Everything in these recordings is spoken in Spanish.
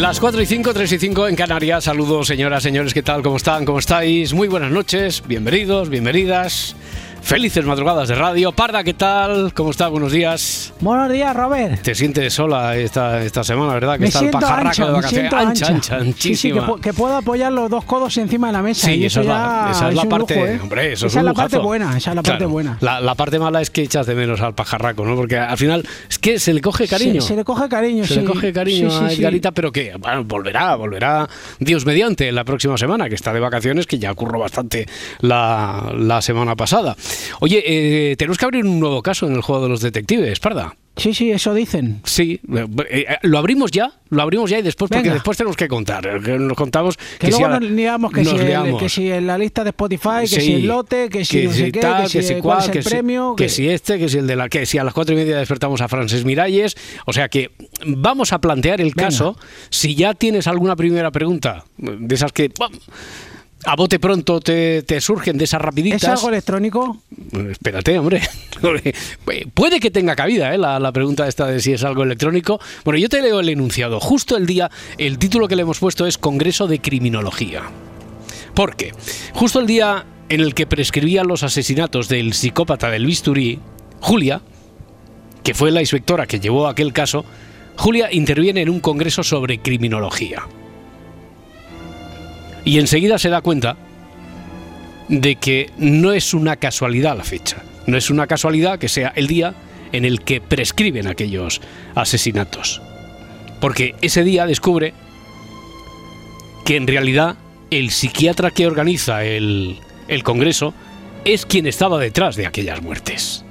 Las 4 y 5, 3 y 5 en Canarias. Saludos, señoras, señores, ¿qué tal? ¿Cómo están? ¿Cómo estáis? Muy buenas noches, bienvenidos, bienvenidas. Felices madrugadas de radio. Parda, ¿qué tal? ¿Cómo está? Buenos días. Buenos días, Robert. Te sientes sola esta, esta semana, ¿verdad? Que Me está el pajarraco ancha, de vacaciones. Ancha, ancha. ancha, Sí, sí, que, anchísima. que puedo apoyar los dos codos encima de la mesa. Sí, y eso es la, esa es la parte, lujo, ¿eh? hombre, eso es esa un es la parte buena, esa es la parte buena. La, la parte mala es que echas de menos al pajarraco, ¿no? Porque al final es que se le coge cariño. Se, se le coge cariño, Se sí. le coge cariño a. Edgarita, pero que bueno, volverá, volverá Dios mediante la próxima semana, que está de vacaciones, que ya ocurrió bastante la, la semana pasada. Oye, eh, tenemos que abrir un nuevo caso en el juego de los detectives, Parda. Sí, sí, eso dicen. Sí, eh, eh, lo abrimos ya, lo abrimos ya y después, porque Venga. después tenemos que contar. eh, que Nos contamos Que, que, si luego ahora- nos liamos que, nos si el- liamos. que si en la lista de Spotify, que Sí, si el lote, que si no sé qué, tal, que si, cuál es el si- premio. que si este, que si el de la que si a las cuatro y media despertamos a Frances Miralles. O sea que vamos a plantear el Venga. caso. Si ya tienes alguna primera pregunta, de esas que ¡pam! A bote pronto te, te surgen de esas rapiditas. ¿Es algo electrónico? Espérate, hombre. Puede que tenga cabida ¿eh? la, la pregunta esta de si es algo electrónico. Bueno, yo te leo el enunciado. Justo el día, el título que le hemos puesto es Congreso de Criminología. ¿Por qué? Justo el día en el que prescribían los asesinatos del psicópata del bisturí, Julia, que fue la inspectora que llevó aquel caso, Julia interviene en un congreso sobre criminología. Y enseguida se da cuenta de que no es una casualidad la fecha. No es una casualidad que sea el día en el que prescriben aquellos asesinatos. Porque ese día descubre que en realidad el psiquiatra que organiza el, el Congreso es quien estaba detrás de aquellas muertes.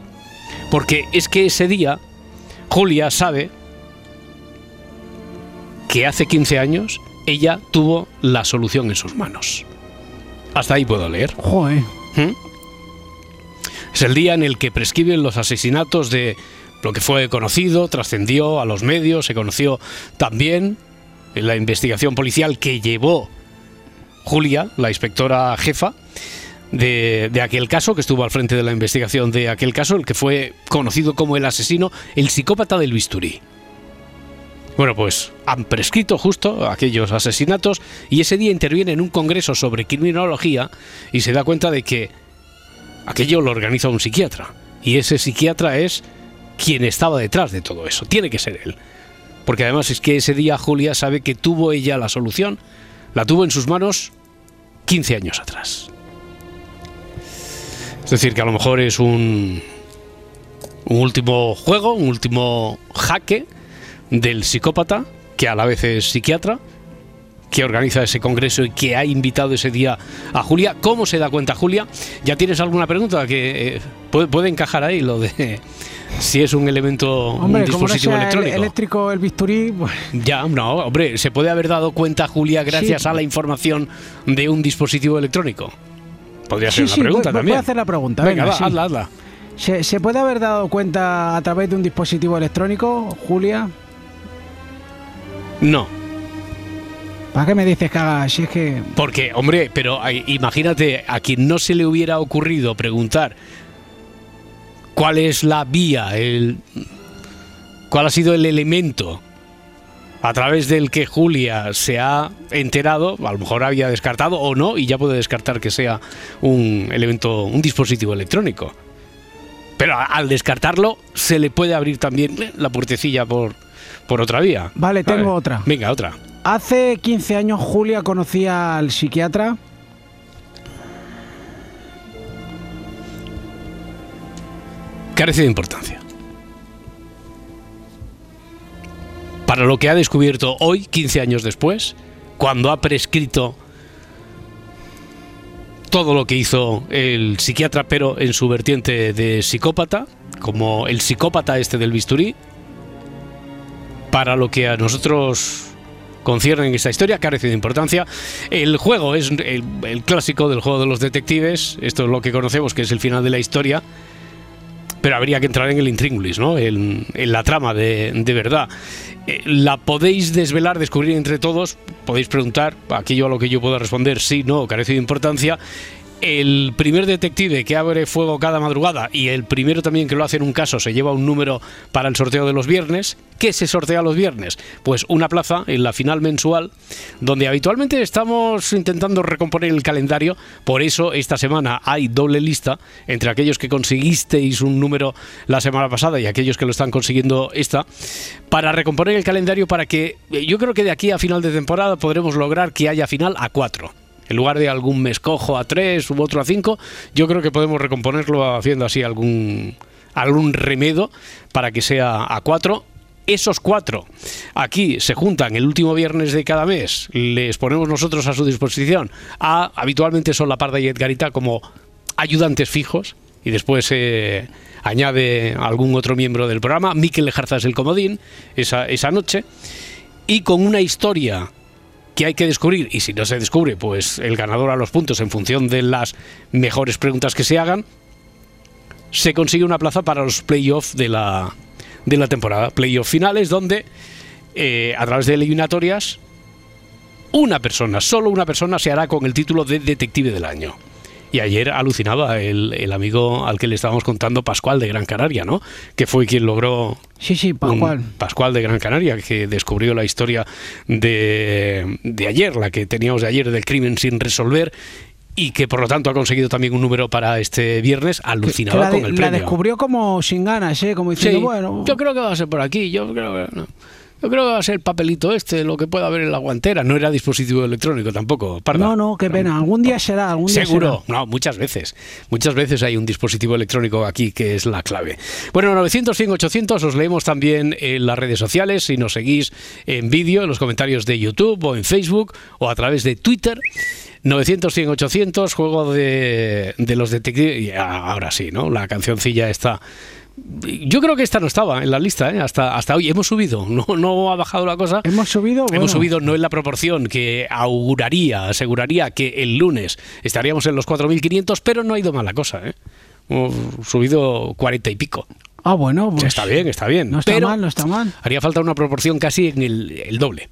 Porque es que ese día Julia sabe que hace 15 años ella tuvo la solución en sus manos. Hasta ahí puedo leer. Joder. ¿Mm? Es el día en el que prescriben los asesinatos de lo que fue conocido, trascendió a los medios, se conoció también en la investigación policial que llevó Julia, la inspectora jefa de, de aquel caso, que estuvo al frente de la investigación de aquel caso, el que fue conocido como el asesino, el psicópata del bisturí. Bueno, pues han prescrito justo aquellos asesinatos y ese día interviene en un congreso sobre criminología y se da cuenta de que aquello lo organiza un psiquiatra. Y ese psiquiatra es quien estaba detrás de todo eso. Tiene que ser él. Porque además es que ese día Julia sabe que tuvo ella la solución. La tuvo en sus manos 15 años atrás. Es decir, que a lo mejor es un, último juego, un último jaque del psicópata, que a la vez es psiquiatra, que organiza ese congreso y que ha invitado ese día a Julia. ¿Cómo se da cuenta Julia? ¿Ya tienes alguna pregunta que eh, puede, puede encajar ahí lo de si es un elemento, Hombre, un como no dispositivo el- electrónico? eléctrico el bisturí, pues, Ya, no, hombre, se puede haber dado cuenta Julia gracias Sí. a la información de un dispositivo electrónico. Podría ser sí, una sí, pregunta voy, voy también. a hacer la pregunta. Venga, venga, va, hazla, hazla. ¿Se, se puede haber dado cuenta a través de un dispositivo electrónico, Julia? No, ¿Para qué me dices que haga? Si es que. Porque, hombre, pero ay, imagínate a quien no se le hubiera ocurrido preguntar cuál es la vía, el, cuál ha sido el elemento a través del que Julia se ha enterado, a lo mejor había descartado o no, y ya puede descartar que sea un elemento, un dispositivo electrónico. Pero al descartarlo, se le puede abrir también la puertecilla por, por otra vía. Vale, tengo otra. Venga, otra. Hace 15 años Julia conocía al psiquiatra. carece de importancia. Para para lo que ha descubierto hoy, 15 años después, cuando ha prescrito todo lo que hizo el psiquiatra, pero en su vertiente de psicópata, como el psicópata este del bisturí, para lo que a nosotros concierne en esta historia, carece de importancia. El juego es el, clásico del juego de los detectives, esto es lo que conocemos, que es el final de la historia, pero habría que entrar en el intríngulis, ¿no? En, la trama de, verdad. Eh, la podéis desvelar, descubrir entre todos, podéis preguntar, aquello a lo que yo puedo responder, sí, no, carece de importancia, el primer detective que abre fuego cada madrugada y el primero también que lo hace en un caso se lleva un número para el sorteo de los viernes. ¿Qué se sortea los viernes? Pues una plaza en la final mensual donde habitualmente estamos intentando recomponer el calendario. Por eso esta semana hay doble lista entre aquellos que conseguisteis un número la semana pasada y aquellos que lo están consiguiendo esta para recomponer el calendario para que yo creo que de aquí a final de temporada podremos lograr que haya final a cuatro en lugar de algún mescojo a 3 u otro a 5, yo creo que podemos recomponerlo haciendo así algún, algún remedo para que sea a 4 esos cuatro aquí se juntan el último viernes de cada mes, les ponemos nosotros a su disposición. A, habitualmente son La Parda y Edgarita como ayudantes fijos y después se añade algún otro miembro del programa. Miquel Lejarza es el comodín esa, esa noche y con una historia que hay que descubrir y si no se descubre, pues el ganador a los puntos en función de las mejores preguntas que se hagan, se consigue una plaza para los playoffs de la, de la temporada. Playoffs finales donde eh, a través de eliminatorias una persona, solo una persona se hará con el título de detective del año. Y ayer alucinaba el, amigo al que le estábamos contando, Pascual de Gran Canaria, ¿no? Que fue quien logró. Sí, sí, Pascual. Pascual de Gran Canaria, que descubrió la historia de, de ayer, la que teníamos de ayer del crimen sin resolver y que por lo tanto ha conseguido también un número para este viernes, alucinaba con el premio. La descubrió como sin ganas, ¿eh? Como diciendo, bueno... Yo creo que va a ser por aquí, yo creo que... No. Yo creo que va a ser el papelito este, lo que pueda haber en la guantera. No era dispositivo electrónico tampoco, No, no, qué pena. Algún día será, algún día Seguro, no, muchas veces. Muchas veces hay un dispositivo electrónico aquí que es la clave. Bueno, 900, 100, 800 os leemos también en las redes sociales, si nos seguís en vídeo, en los comentarios de YouTube o en Facebook o a través de Twitter. 900, 100, 800, juego de, de los detectives. Ahora sí, ¿no? La cancioncilla está yo creo que esta no estaba en la lista, ¿eh? hasta, hasta hoy. Hemos subido, no, no ha bajado la cosa. Hemos subido. Hemos subido no en la proporción que auguraría, aseguraría que el lunes estaríamos en los 4.500, pero no ha ido mal la cosa. ¿eh? Hemos subido 40 y pico. Ah, bueno, pues está bien, está bien. No está mal, no está mal. Haría falta una proporción casi en el doble.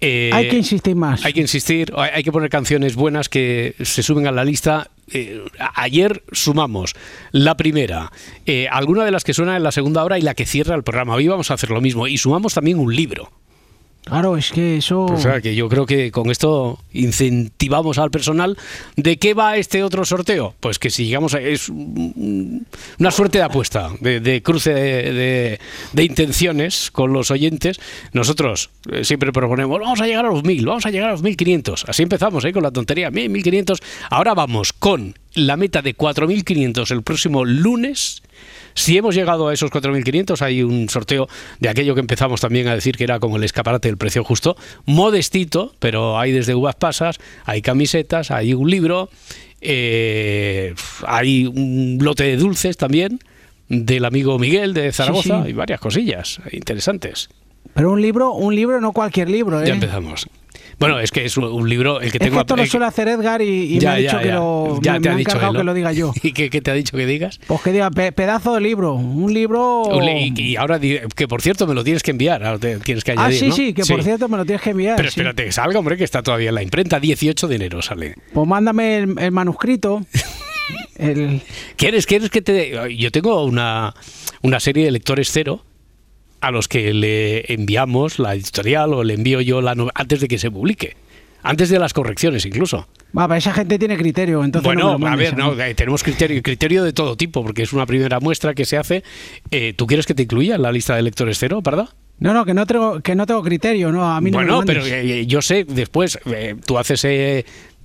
Eh, hay que insistir más. Hay que insistir, hay que poner canciones buenas que se suben a la lista. Eh, ayer sumamos la primera, eh, alguna de las que suenan en la segunda hora y la que cierra el programa. Hoy vamos a hacer lo mismo y sumamos también un libro. Claro, es que eso. O sea, que yo creo que con esto incentivamos al personal. ¿De qué va este otro sorteo? Pues que si llegamos a. Es una suerte de apuesta, de, cruce de, intenciones con los oyentes. Nosotros eh, siempre proponemos, vamos a llegar a los 1000, vamos a llegar a los 1500. Así empezamos, ¿eh? Con la tontería, 1500. Ahora vamos con la meta de 4500 el próximo lunes si hemos llegado a esos 4.500, hay un sorteo de aquello que empezamos también a decir que era como el escaparate del precio justo, modestito, pero hay desde uvas pasas, hay camisetas, hay un libro, eh, hay un lote de dulces también del amigo Miguel de Zaragoza y varias cosillas interesantes. Pero un libro, un libro, no cualquier libro. ¿eh? Ya empezamos. Bueno, es que es un libro el que tengo. Es que esto lo suele hacer Edgar y, me ha dicho que lo. Ya te ha dicho que lo diga yo. ¿Y qué, te ha dicho que digas? Pues que diga pedazo de libro, un libro. Y, ahora que por cierto me lo tienes que enviar, ahora tienes que ah, añadir. Ah, sí, sí, que por cierto me lo tienes que enviar. Pero espérate que salga, hombre, que está todavía en la imprenta, 18 de enero sale. Pues mándame el, manuscrito. ¿Quieres, ¿Quieres que te.? Yo tengo una, una serie de lectores cero a los que le enviamos la editorial o le envío yo la antes de que se publique. Antes de las correcciones, incluso. Va, esa gente tiene criterio, entonces. Bueno, a ver, no, eh, tenemos criterio, criterio de todo tipo, porque es una primera muestra que se hace. Eh, ¿Tú quieres que te incluya en la lista de lectores cero, verdad? No, no, que no tengo, que no tengo criterio, no, a mí no Bueno, pero eh, yo sé, después, tú haces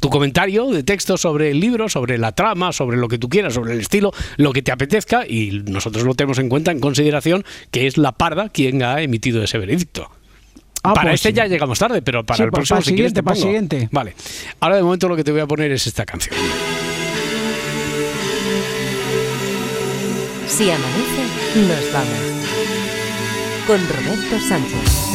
tu comentario de texto sobre el libro, sobre la trama, sobre lo que tú quieras, sobre el estilo, lo que te apetezca y nosotros lo tenemos en cuenta en consideración que es la parda quien ha emitido ese veredicto. Ah, para pues este sí. ya llegamos tarde, pero para Sí, el pues próximo para el si quieres, siguiente, te para el pongo. siguiente. Vale. Ahora de momento lo que te voy a poner es esta canción. Si amanece, nos vamos. Con Roberto Sánchez.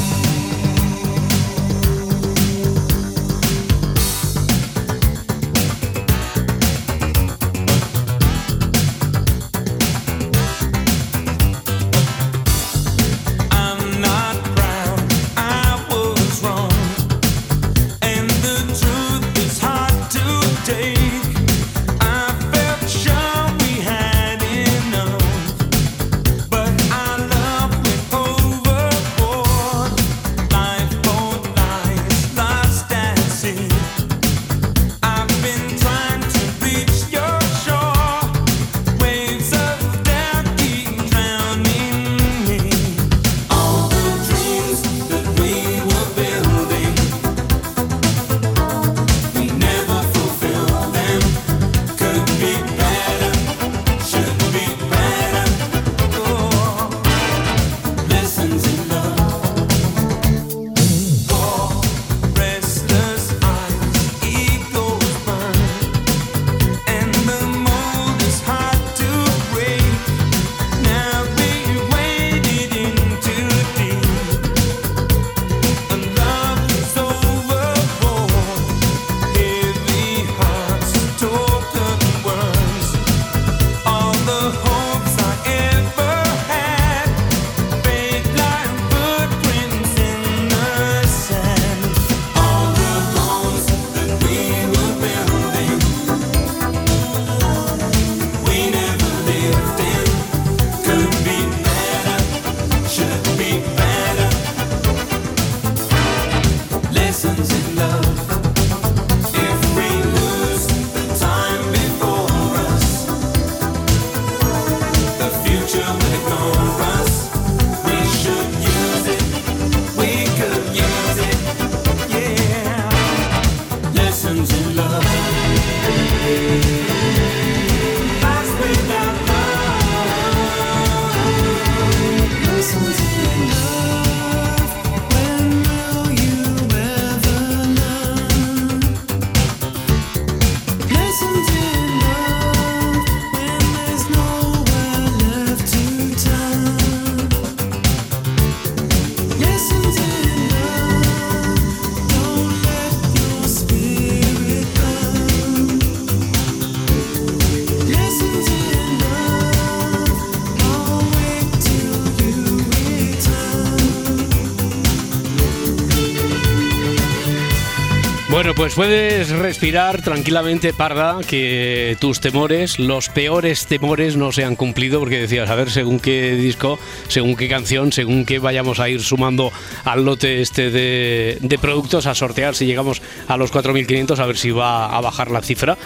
Pues puedes respirar tranquilamente, Parda, que tus temores, los peores temores, no se han cumplido, porque decías, a ver, según qué disco, según qué canción, según qué vayamos a ir sumando al lote este de, productos a sortear, si llegamos a los 4.500, a ver si va a bajar la cifra.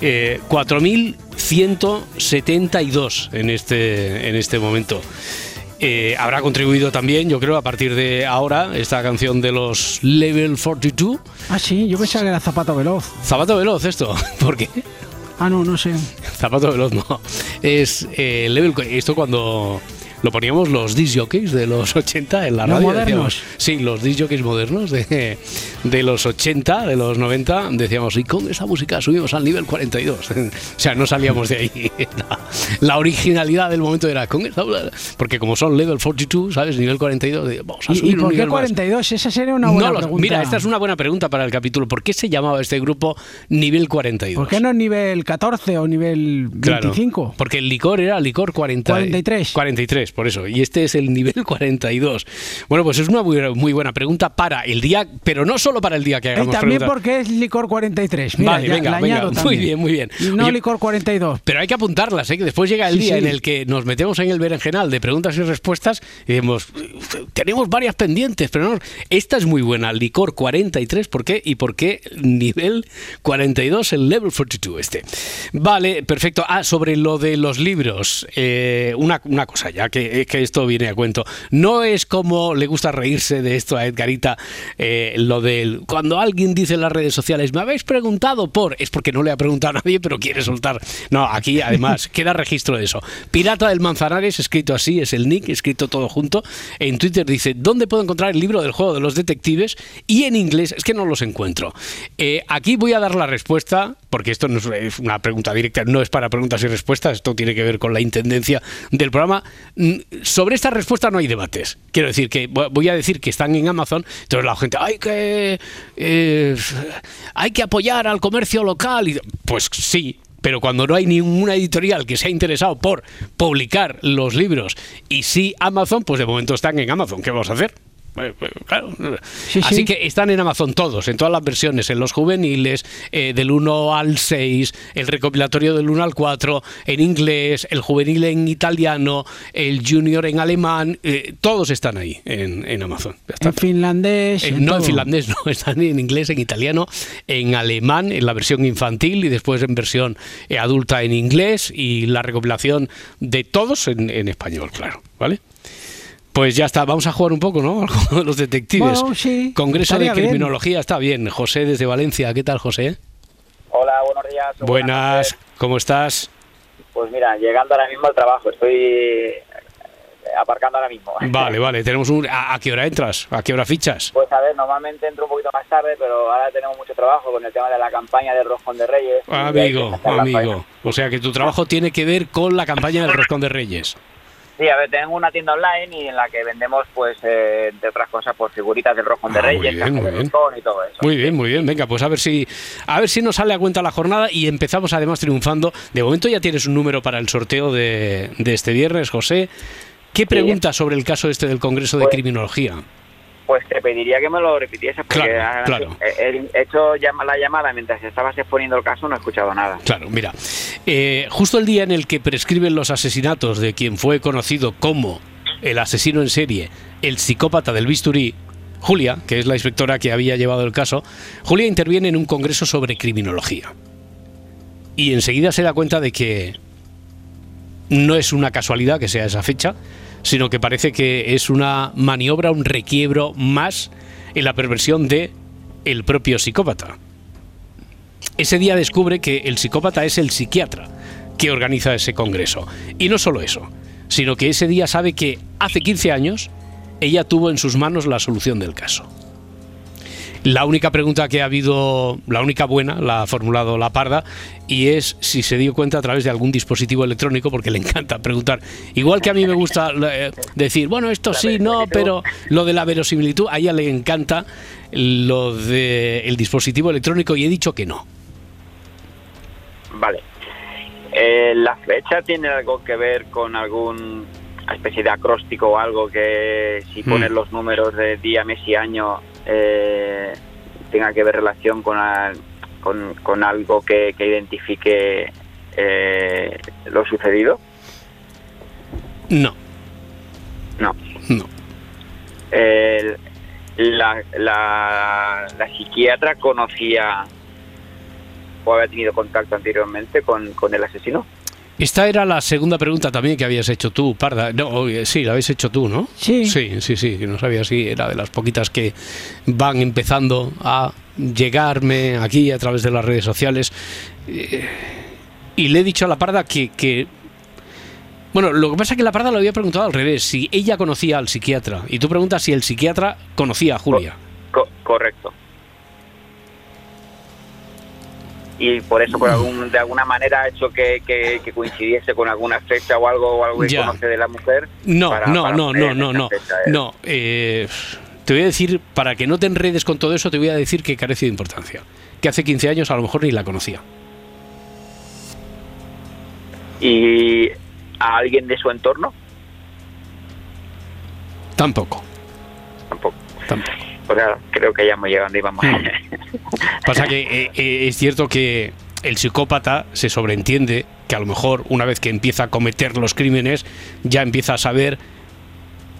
Eh, 4.172 en este, en este momento. Eh, habrá contribuido también, yo creo, a partir de ahora, esta canción de los Level 42. Ah, sí, yo pensaba que era Zapato Veloz. Zapato veloz esto, ¿por qué? Ah, no, no sé. Zapato veloz no. Es eh, level, esto cuando lo poníamos los disc jockeys de los 80 en la Los radio. modernos. decíamos- sí, los disc jockeys modernos de, de los 80, de los 90, decíamos, y con esa música subimos al nivel 42. o sea, no salíamos de ahí. La, la originalidad del momento era con esta porque como son level 42, ¿sabes? Nivel 42, de- vamos a ¿Y, subir y un por qué nivel más. 42? Esa sería una buena No lo- pregunta. mira, esta es una buena pregunta para el capítulo. ¿Por qué se llamaba este grupo Nivel 42? ¿Por qué no nivel 14 o nivel Claro, 25? porque el licor era licor 40, 43. 43, por eso. Y este es el nivel 42. Bueno, pues es una muy, muy buena pregunta para el día, pero no solo para el día que Y hagamos también preguntas. porque es licor 43. Mira, Vale, ya, venga, la venga. Muy también. bien, muy bien. Y no Oye, licor 42. Pero hay que apuntarlas, ¿eh? que después llega el Sí, día sí. en el que nos metemos en el berenjenal de preguntas y respuestas y decimos, tenemos varias pendientes, pero no, esta es muy buena, licor 43, ¿por qué? ¿Y por qué nivel 42, el level 42 este? Vale, perfecto. Ah, sobre lo de los libros, eh, una, una cosa, ya que dice, es que esto viene a cuento. No es como le gusta reírse de esto a Edgarita, eh, lo del cuando alguien dice en las redes sociales, me habéis preguntado por, es porque no le ha preguntado a nadie, pero quiere soltar. No, aquí además queda registro de eso. Pirata del Manzanares, escrito así, es el nick, escrito todo junto. En Twitter dice, ¿dónde puedo encontrar el libro del juego de los detectives? Y en inglés, es que no los encuentro. Eh, aquí voy a dar la respuesta, porque esto no es- es una pregunta directa, no es para preguntas y respuestas, esto tiene que ver con la intendencia del programa. Mm, Sobre esta respuesta no hay debates. Quiero decir que vo- voy a decir que están en Amazon, entonces la gente, hay que, eh, hay que apoyar al comercio local. Y, pues sí, pero cuando no hay ninguna editorial que se ha interesado por publicar los libros y sí Amazon, pues de momento están en Amazon. ¿Qué vamos a hacer? Claro. Sí, Así sí. que están en Amazon todos, en todas las versiones, en los juveniles, eh, del 1 al 6, el recopilatorio del 1 al 4, en inglés, el juvenil en italiano, el junior en alemán, eh, todos están ahí en, en Amazon. En finlandés. Eh, en no en finlandés, no, están en inglés, en italiano, en alemán, en la versión infantil y después en versión adulta en inglés y la recopilación de todos en, en español, claro, ¿vale? Pues ya está, vamos a jugar un poco, ¿no? Al juego de los detectives. Bueno, sí, Congreso de bien. Criminología, está bien. José desde Valencia, ¿qué tal, José? Hola, buenos días. Buenas. ¿cómo estás? Pues mira, llegando ahora mismo al trabajo, estoy eh, aparcando ahora mismo. Vale, vale, tenemos un... ¿A, qué hora entras? ¿A qué hora fichas? Pues a ver, normalmente entro un poquito más tarde, pero ahora tenemos mucho trabajo con el tema de la campaña del Roscón de Reyes. que Amigo, amigo. O sea que tu trabajo tiene que ver con la campaña del Roscón de Reyes. Sí, a ver, tengo una tienda online y en la que vendemos, pues, eh, entre otras cosas, pues figuritas del Roscón de Ah, Reyes, bien, muy bien. Y todo eso. Muy bien, muy bien. Venga, pues a ver si a ver si nos sale a cuenta la jornada y empezamos además triunfando. De momento ya tienes un número para el sorteo de, de este viernes, José. ¿Qué preguntas sobre el caso este del Congreso de Pues- Criminología? Pues te pediría que me lo repitieses porque Claro, claro. he, he hecho la llamada mientras estabas exponiendo el caso, no he escuchado nada. Claro, mira, eh, justo el día en el que prescriben los asesinatos de quien fue conocido como el asesino en serie, el psicópata del bisturí, Julia, que es la inspectora que había llevado el caso, Julia interviene en un congreso sobre criminología. Y enseguida se da cuenta de que no es una casualidad que sea esa fecha, sino que parece que es una maniobra, un requiebro más en la perversión de el propio psicópata. Ese día descubre que el psicópata es el psiquiatra que organiza ese congreso. Y no solo eso, sino que ese día sabe que hace 15 años ella tuvo en sus manos la solución del caso. La única pregunta que ha habido, la única buena, la ha formulado la parda, y es si se dio cuenta a través de algún dispositivo electrónico, porque le encanta preguntar. Igual que a mí me gusta eh, decir, bueno, esto sí, no, pero lo de la verosimilitud, a ella le encanta lo del dispositivo electrónico y he dicho que no. Vale. Eh, ¿La fecha tiene algo que ver con algún especie de acróstico o algo que si pones Mm. los números de día, mes y año eh, tenga que ver relación con, al- con, con algo que, que identifique eh, lo sucedido? No, No. no. El- la, la, la psiquiatra conocía o había tenido contacto anteriormente con, con el asesino. Esta era la segunda pregunta también que habías hecho tú, Parda. No, sí, la habéis hecho tú, ¿no? Sí. Sí, sí, sí, que no sabía si era de las poquitas que van empezando a llegarme aquí a través de las redes sociales. Eh, Y le he dicho a la Parda que, que- Bueno, lo que pasa es que la Parda lo había preguntado al revés, si ella conocía al psiquiatra. Y tú preguntas si el psiquiatra conocía a Julia. Co- correcto. Y por eso, por algún, de alguna manera, ha hecho que, que- que coincidiese con alguna fecha o algo, o algo que Ya. conoce de la mujer. No, para- no, para no, no, no, esa no, fecha, ¿eh? no. eh, te voy a decir, para que no te enredes con todo eso, te voy a decir que carece de importancia. Que hace 15 años a lo mejor ni la conocía. Y a alguien de su entorno, Tampoco, tampoco. tampoco. Sea, creo que ya hemos llegado donde íbamos. Hmm. Pasa que eh, eh, es cierto que el psicópata se sobreentiende que a lo mejor una vez que empieza a cometer los crímenes ya empieza a saber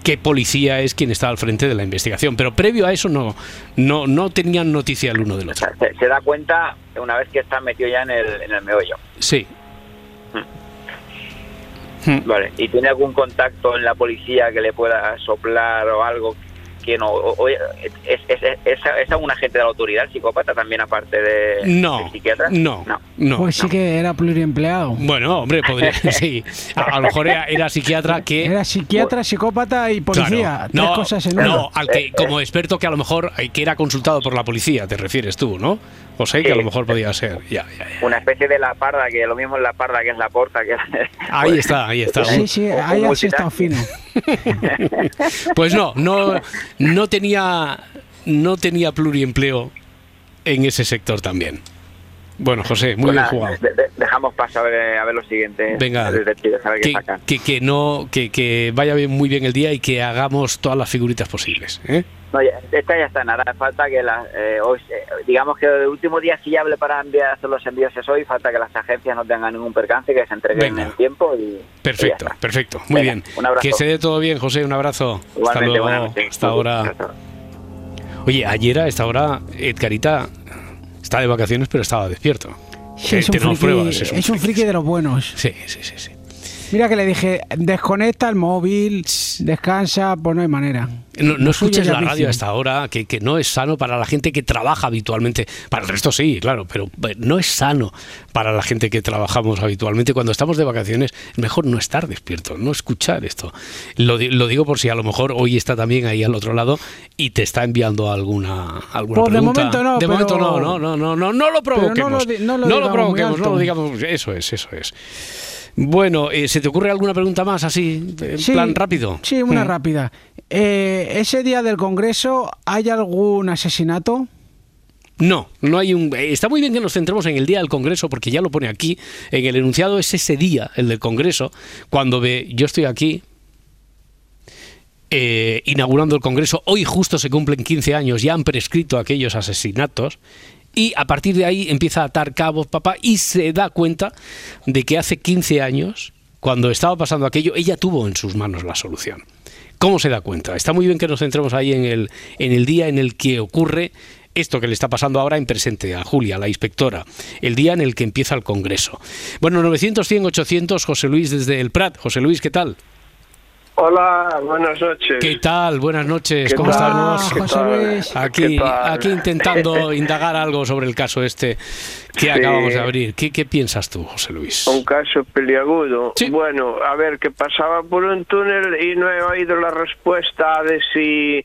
qué policía es quien está al frente de la investigación. Pero previo a eso no, no, no tenían noticia el uno del O otro. sea, se, se da cuenta una vez que está metido ya en el, en el meollo. Sí. Hmm. Vale. ¿Y tiene algún contacto en la policía que le pueda soplar o algo que no? o- o- ¿Es, es, es, es- es un agente de la autoridad, el psicópata, también aparte de No, del psiquiatra? no, no. Pues sí que era pluriempleado. Bueno, hombre, podría, sí. A, a lo mejor era, era psiquiatra que... Era psiquiatra, psicópata y policía. Claro. Tres No, cosas en no, al que como experto que a lo mejor eh, que era consultado por la policía, te refieres tú, ¿no? José, que a lo mejor podía ser. Ya, ya, ya. Una especie de la parda, que lo mismo es la parda que es la porta. Que... Ahí está, ahí está. Sí, sí, ahí estado multitask. fino. Pues no, no, no tenía, no tenía pluriempleo en ese sector también. Bueno, José, muy Pues bien jugado. de- de- dejamos pasar a ver, a ver lo siguiente. Venga, a ver que, que, que no, que, que vaya bien, muy bien el día y que hagamos todas las figuritas posibles. ¿eh? No, ya- esta ya está, nada, falta que las, eh, hoy, eh, digamos que el último día fiable para enviar hacer los envíos es hoy, falta que las agencias no tengan ningún percance, que se entreguen Venga. en tiempo y y Perfecto, ya está. perfecto. Muy Venga, bien. un abrazo. Que se dé todo bien, José. Un abrazo. Hasta Igualmente, luego. buenas noches. Hasta ahora. Oye, ayer a esta hora, Edgarita está de vacaciones, pero estaba despierto. Sí, Eh, es un, tenemos friki, pruebas, es un friki de los buenos. Sí, sí, sí, sí. Mira que le dije, desconecta el móvil, descansa, pues no hay manera. No, no Lo escuches es la radio a esta hora, que, que no es sano para la gente que trabaja habitualmente. Para el resto sí, claro, pero eh, no es sano para la gente que trabajamos habitualmente. Cuando estamos de vacaciones, es mejor no estar despierto, no escuchar esto. Lo, lo digo por si a lo mejor hoy está también ahí al otro lado y te está enviando alguna, alguna Pues de pregunta. momento no, De momento pero- no, no, no, no, no, no lo Pero no lo provoquemos. no lo digamos muy provoquemos, no lo digamos. Eso es, eso es. Bueno, eh, ¿se te ocurre alguna pregunta más así, en Sí, plan rápido? Sí, una Mm. rápida. Eh, ¿Ese día del Congreso hay algún asesinato? No, no hay un. eh, Está muy bien que nos centremos en el día del Congreso, porque ya lo pone aquí. En el enunciado es ese día, el del Congreso, cuando ve. Yo estoy aquí. eh, inaugurando el Congreso, hoy justo se cumplen 15 años, ya han prescrito aquellos asesinatos, y a partir de ahí empieza a atar cabos papá y se da cuenta de que hace 15 años, cuando estaba pasando aquello, ella tuvo en sus manos la solución. ¿Cómo se da cuenta? Está muy bien que nos centremos ahí en el, en el día en el que ocurre esto que le está pasando ahora en presente a Julia, la inspectora, el día en el que empieza el Congreso. Bueno, 900, 100, 800, José Luis desde el Prat. José Luis, ¿qué tal? Hola, buenas noches. ¿Qué tal? Buenas noches, ¿Qué ¿cómo tal? estamos? ¿Qué José tal? Luis. Aquí, ¿Qué tal? aquí intentando indagar algo sobre el caso este que Sí. acabamos de abrir. ¿Qué, qué piensas tú, José Luis? Un caso peliagudo. Sí. Bueno, a ver, que pasaba por un túnel y no he oído la respuesta de si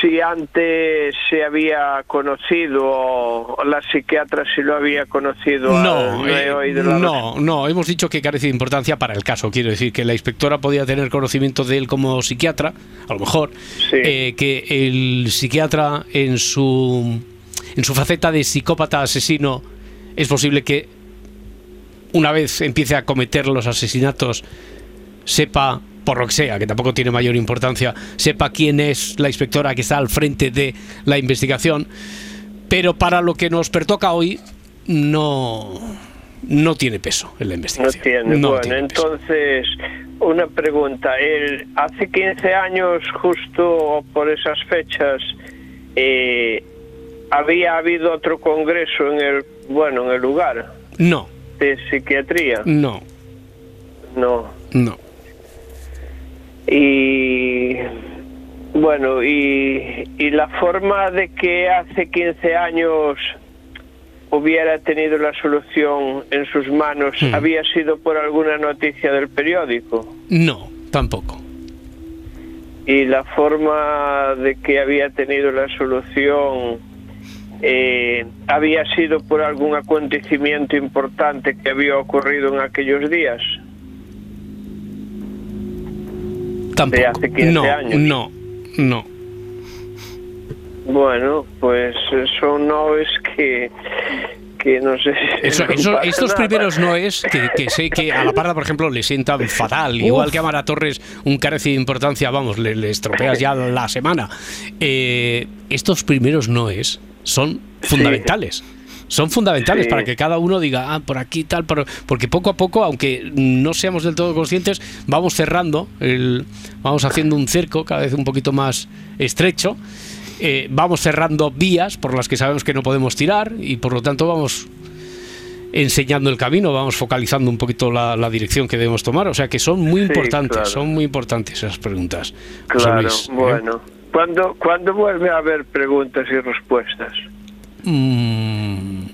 si antes se había conocido la psiquiatra si lo había conocido. No, he eh, la no, no, hemos dicho que carece de importancia para el caso. Quiero decir que la inspectora podía tener conocimiento de él como psiquiatra, a lo mejor, Sí. eh, que el psiquiatra en su en su faceta de psicópata asesino es posible que una vez empiece a cometer los asesinatos sepa por lo que sea, que tampoco tiene mayor importancia, sepa quién es la inspectora que está al frente de la investigación, pero para lo que nos pertoca hoy no no tiene peso en la No investigación. tiene. No bueno, tiene peso. entonces, una pregunta. El, hace 15 años, justo por esas fechas, eh, había habido otro congreso en el, bueno, en el lugar No, de psiquiatría. no, No. no. Y bueno, y, y la forma de que hace 15 años hubiera tenido la solución en sus manos Hmm. había sido por alguna noticia del periódico. No, tampoco. Y la forma de que había tenido la solución eh, había sido por algún acontecimiento importante que había ocurrido en aquellos días. Tampoco. hace 15 no, años. no, no. Bueno, pues eso no es que, que no sé. si Eso, estos primeros no es que, que sé que a la parda, por ejemplo, le sientan fatal. Igual que a Mara Torres, un carece de importancia, vamos, le, le estropeas ya la semana. Eh, estos primeros no es son fundamentales. Son fundamentales Sí. para que cada uno diga, ah, por aquí tal, por- porque poco a poco, aunque no seamos del todo conscientes, vamos cerrando, el, vamos haciendo un cerco cada vez un poquito más estrecho, eh, vamos cerrando vías por las que sabemos que no podemos tirar y por lo tanto vamos enseñando el camino, vamos focalizando un poquito la, la dirección que debemos tomar. O sea que son muy Sí, importantes, claro. son muy importantes esas preguntas. Claro, Luis, ¿eh? bueno. ¿Cuándo, ¿Cuándo vuelve a haber preguntas y respuestas? Mm.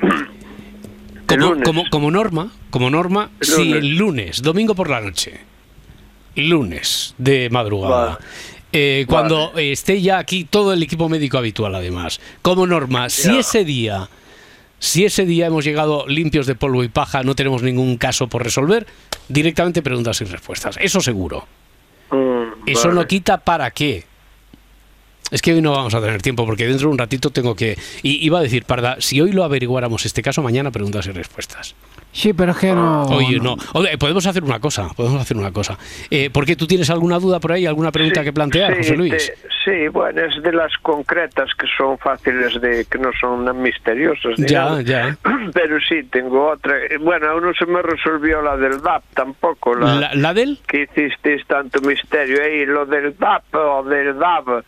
Como, como, como norma, como norma, El lunes. el lunes, domingo por la noche. Lunes de madrugada. Vale. Eh, cuando esté ya aquí todo el equipo médico habitual, además. Como norma, si Ya. ese día, si ese día hemos llegado limpios de polvo y paja, no tenemos ningún caso por resolver, directamente preguntas y respuestas. Eso seguro. Mm, Eso vale. no quita para qué. Es que hoy no vamos a tener tiempo porque dentro de un ratito tengo que... Y iba a decir, Parda, si hoy lo averiguáramos este caso, mañana preguntas y respuestas. Sí, pero es que no. Oye, no. Oye, podemos hacer una cosa, podemos hacer una cosa. Eh, ¿Por qué tú tienes alguna duda por ahí, alguna pregunta Sí, que plantear, sí, José Luis? de- sí, bueno, es de las concretas que son fáciles de, que no son tan misteriosas. Ya, nada. ya. Pero sí, tengo otra. Eh, Bueno, aún no se me resolvió la del DAP tampoco. La, ¿La, la del? que hicisteis tanto misterio ahí, lo del DAP o del DAB,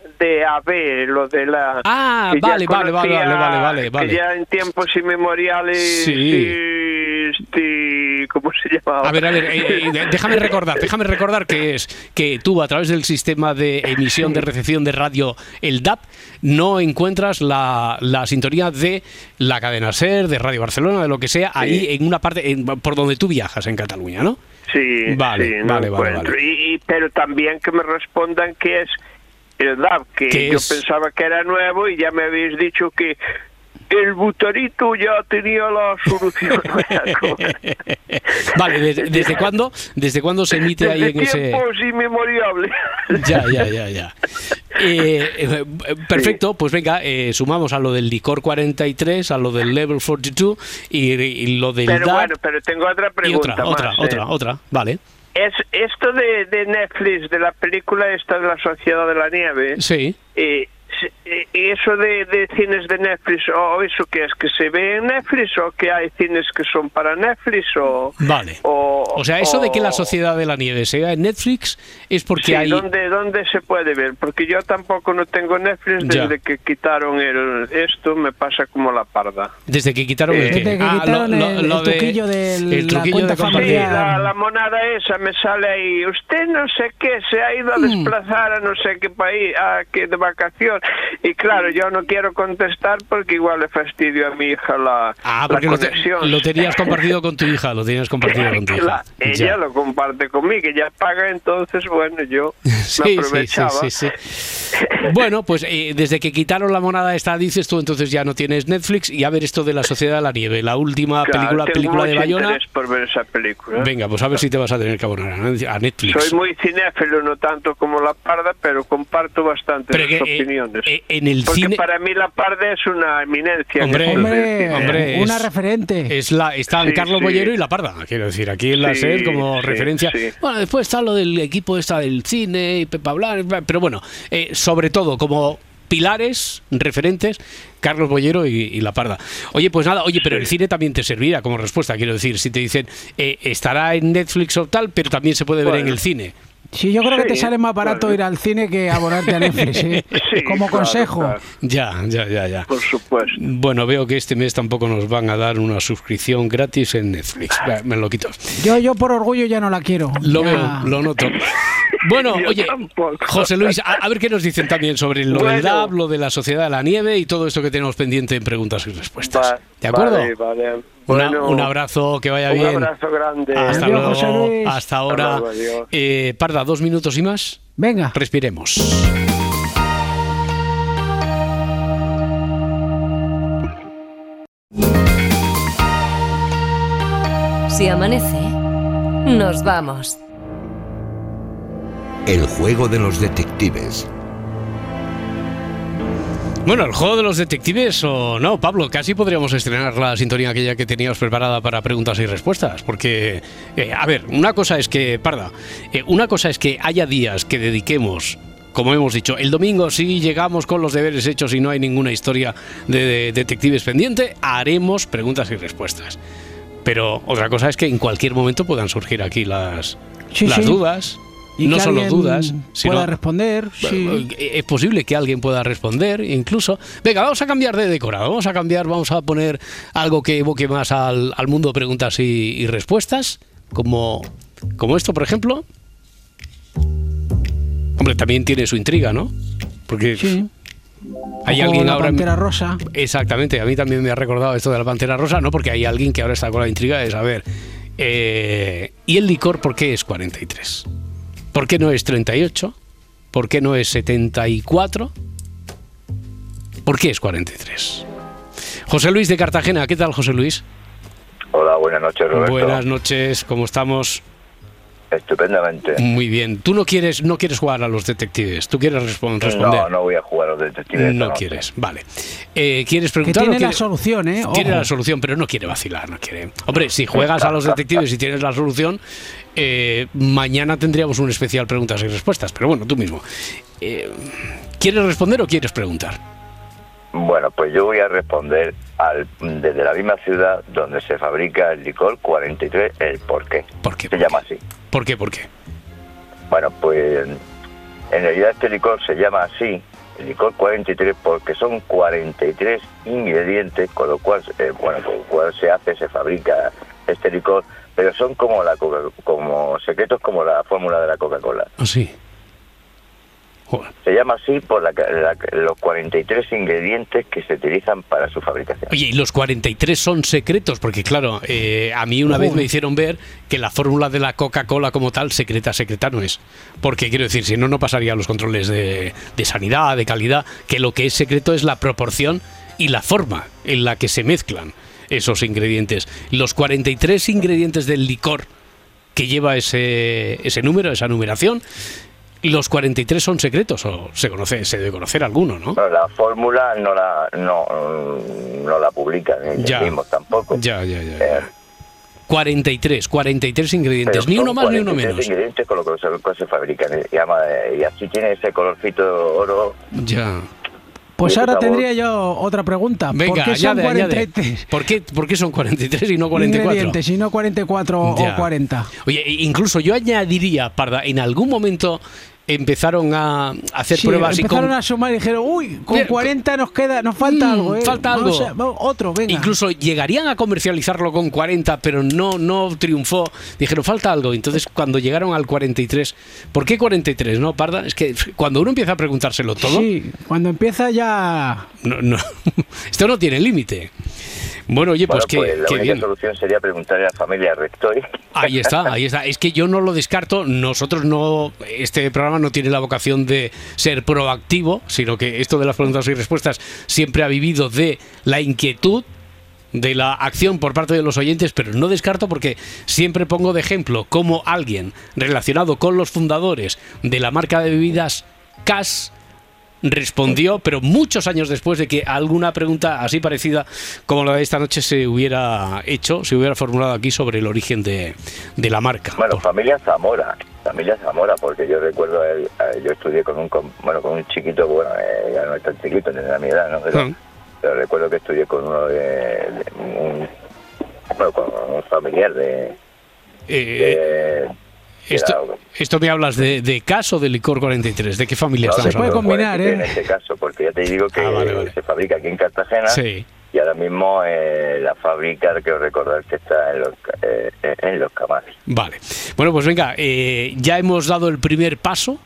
DAB, lo de la... Ah, vale, vale, vale, vale, vale, vale. Que ya en tiempos inmemoriales... Sí. este, ¿Cómo se llamaba? A ver, a ver, eh, eh, déjame recordar, déjame recordar que es que tú a través del sistema de emisión de recepción de radio, el DAP, no encuentras la, la sintonía de la cadena SER, de Radio Barcelona, de lo que sea, ahí en una parte en- por donde tú viajas en Cataluña, ¿no? Sí, Vale, sí, no vale, vale, vale. Y, y- pero también que me respondan que es el DAB, que ¿Qué yo es? pensaba que era nuevo y ya me habéis dicho que el butarito ya tenía la solución. Vale, ¿desde, desde cuándo? ¿Desde cuándo se emite ahí Desde en ese...? tiempos inmemoriales. Ya, ya, ya, ya. Eh, eh, perfecto, pues venga, eh, sumamos a lo del licor 43, a lo del level 42 y, y lo del Pero DAP bueno, pero tengo otra y pregunta otra, otra, más, otra, eh. otra, vale. Es esto de, de Netflix, de la película esta de la Sociedad de la Nieve, Sí. eh, eh, eso de, de cines de Netflix, o eso que es que se ve en Netflix, o que hay cines que son para Netflix, o... Vale. O, O sea, eso de que la o- Sociedad de la Nieve sea en Netflix es porque Sí, hay... ¿dónde, ¿dónde se puede ver? Porque yo tampoco no tengo Netflix Ya. desde que quitaron el esto, me pasa como la parda. Desde que quitaron el Eh, qué? Desde que Ah, quitaron el- el de- truquillo de el la truquillo cuenta de compartir. Sí, la, la monada esa me sale ahí. Usted no sé qué, se ha ido a Mm. desplazar a no sé qué país, a que de vacación. Y claro, yo no quiero contestar porque igual le fastidio a mi hija la, Ah, la porque lo, te- conexión. lo tenías compartido con tu hija, lo tenías compartido con tu hija. La- ella Ya. lo comparte conmigo, ella paga, entonces, bueno, yo me Sí, sí, sí, aprovechaba. sí, sí. Bueno, pues eh, desde que quitaron la monada esta, dices tú, entonces ya no tienes Netflix y a ver esto de la Sociedad de la Nieve, la última Claro, película, tengo película de mucho Bayona. interés por ver esa película. Venga, pues a ver si te vas a tener que abonar a Netflix. Soy muy cinéfilo, no tanto como la parda, pero comparto bastante Pero sus que, eh, opiniones. eh, en el Porque cine- para mí la parda es una eminencia. en Hombre, una es- referente. Es la, están Sí, Carlos sí. Bollero y La Parda, quiero decir, aquí en la Sí, SER como sí, referencia. sí. Bueno, después está lo del equipo esta del cine y Pepa Blanc, pero bueno, eh, sobre todo como pilares, referentes, Carlos Bollero y, y La Parda. Oye, pues nada, oye, pero el cine también te servirá como respuesta, quiero decir, si te dicen, eh, estará en Netflix o tal, pero también se puede ver en el cine. Sí, yo creo que te sale más barato claro. ir al cine que abonarte a Netflix. ¿eh? Sí, Como claro, consejo. claro, Ya, ya, ya, ya. por supuesto. Bueno, veo que este mes tampoco nos van a dar una suscripción gratis en Netflix. Va, Me lo quito. Yo, yo por orgullo ya no la quiero. Lo Ya- veo, lo noto. Bueno, Yo oye, tampoco. José Luis, a, a ver qué nos dicen también sobre lo del Bueno. DAB, lo de la Sociedad de la Nieve y todo esto que tenemos pendiente en preguntas y respuestas. Va- ¿De acuerdo? Vale, vale. Una- un abrazo, que vaya un bien. abrazo grande. Hasta Adiós, luego. José Luis. Hasta ahora. luego. Eh, Parda, dos minutos y más. Venga. Respiremos. Si amanece, nos vamos. El juego de los detectives. Bueno, el juego de los detectives o no, Pablo, casi podríamos estrenar la sintonía aquella que teníamos preparada para preguntas y respuestas, porque, eh, a ver, una cosa es que, Parda, eh, una cosa es que haya días que dediquemos, como hemos dicho, el domingo si llegamos con los deberes hechos y no hay ninguna historia de, de detectives pendiente, haremos preguntas y respuestas. Pero otra cosa es que en cualquier momento puedan surgir aquí las, Sí, las sí. dudas, Y no solo alguien dudas, sino pueda responder. sí. Es posible que alguien pueda responder, incluso. Venga, vamos a cambiar de decorado. Vamos a cambiar, vamos a poner algo que evoque más al, al mundo preguntas y, y respuestas, como, como esto, por ejemplo. Hombre, también tiene su intriga, ¿no? Porque Sí. hay O alguien la ahora. pantera rosa. Exactamente, a mí también me ha recordado esto de la pantera rosa, no porque hay alguien que ahora está con la intriga de saber. eh, ¿Y el licor por qué es 43? ¿Por qué no es 38? ¿Por qué no es 74? ¿Por qué es 43? José Luis de Cartagena, ¿qué tal José Luis? Hola, buenas noches, Roberto. Buenas noches, ¿cómo estamos? Estupendamente. Muy bien. Tú no quieres, no quieres jugar a los detectives, tú quieres respon- responder. No, no voy a jugar a los detectives. No quieres, vale. Eh, ¿Quieres Que preguntar o tiene la solución, ¿eh? Tiene Ojo. la solución, pero no quiere vacilar, no quiere. Hombre, si juegas a los detectives y tienes la solución, eh, mañana tendríamos un especial preguntas y respuestas. Pero bueno, tú mismo. Eh, ¿Quieres responder o quieres preguntar? Bueno, pues yo voy a responder al, desde la misma ciudad donde se fabrica el licor 43, el por qué. ¿Por qué? Se llama así. ¿Por qué? ¿Por qué? Bueno, pues en realidad este licor se llama así, el licor 43, porque son 43 ingredientes, con lo cual, eh, bueno, con lo cual se hace, se fabrica este licor, pero son como la Coca- como secretos como la fórmula de la Coca-Cola. Ah, sí. Joder. Se llama así por la, la- los 43 ingredientes que se utilizan para su fabricación. Oye, y los 43 son secretos, porque claro, eh, a mí una vez me hicieron ver que la fórmula de la Coca-Cola como tal, secreta, secreta no es. Porque quiero decir, si no, no pasaría los controles de, de sanidad, de calidad, que lo que es secreto es la proporción y la forma en la que se mezclan esos ingredientes. Los 43 ingredientes del licor que lleva ese, ese número, esa numeración, los 43 son secretos, o se conoce, se debe conocer alguno, ¿no? La fórmula no la no, no la publican ellos Ya. mismos tampoco. Ya, ya, ya. Eh, 43, 43 ingredientes, ni uno más ni uno 43 menos. ingredientes con lo que se, se fabrican y así tiene ese colorcito oro. Ya. Pues ahora sabor. tendría yo otra pregunta. Venga, ¿Por qué son añade, añade. 43 ¿Por qué, ¿Por qué son 43 y no 44? ingredientes y no 44 Ya. o 40? Oye, incluso yo añadiría, Parda, en algún momento empezaron a hacer Sí, pruebas y empezaron con- a sumar y dijeron, uy, con Bien, 40 nos queda, nos falta Mm, algo, ¿eh? falta Vamos algo. a- vamos- otro, venga. Incluso llegarían a comercializarlo con 40, pero no, no triunfó. Dijeron, falta algo. Entonces, cuando llegaron al 43, ¿por qué 43, no, Parda? Es que cuando uno empieza a preguntárselo todo, Sí, cuando empieza ya... no, no, esto no tiene límite. Bueno, oye, pues, qué, pues la qué única bien. solución sería preguntarle a la familia Rectoy. Ahí está, ahí está. Es que yo no lo descarto. Nosotros no, este programa no tiene la vocación de ser proactivo, sino que esto de las preguntas y respuestas siempre ha vivido de la inquietud de la acción por parte de los oyentes, pero no descarto porque siempre pongo de ejemplo cómo alguien relacionado con los fundadores de la marca de bebidas CAS respondió, pero muchos años después de que alguna pregunta así parecida como la de esta noche se hubiera hecho, se hubiera formulado aquí sobre el origen de, de la marca. Bueno, familia Zamora, familia Zamora, porque yo recuerdo, eh, eh, yo estudié con un, com- bueno, con un chiquito, bueno, eh, ya no es tan chiquito, tendrá mi edad, ¿no? Pero, Mm. pero recuerdo que estudié con uno de, de un, bueno, con un familiar de, Eh, de- esto, esto me hablas de, de caso de licor 43, ¿de qué familia no, estamos se puede hablando? combinar, ¿eh? En este caso, porque ya te digo que Ah, vale, vale. se fabrica aquí en Cartagena Sí. y ahora mismo eh, la fábrica, quiero recordar que está en los, eh, en los Camales. Vale. Bueno, pues venga, eh, ya hemos dado el primer paso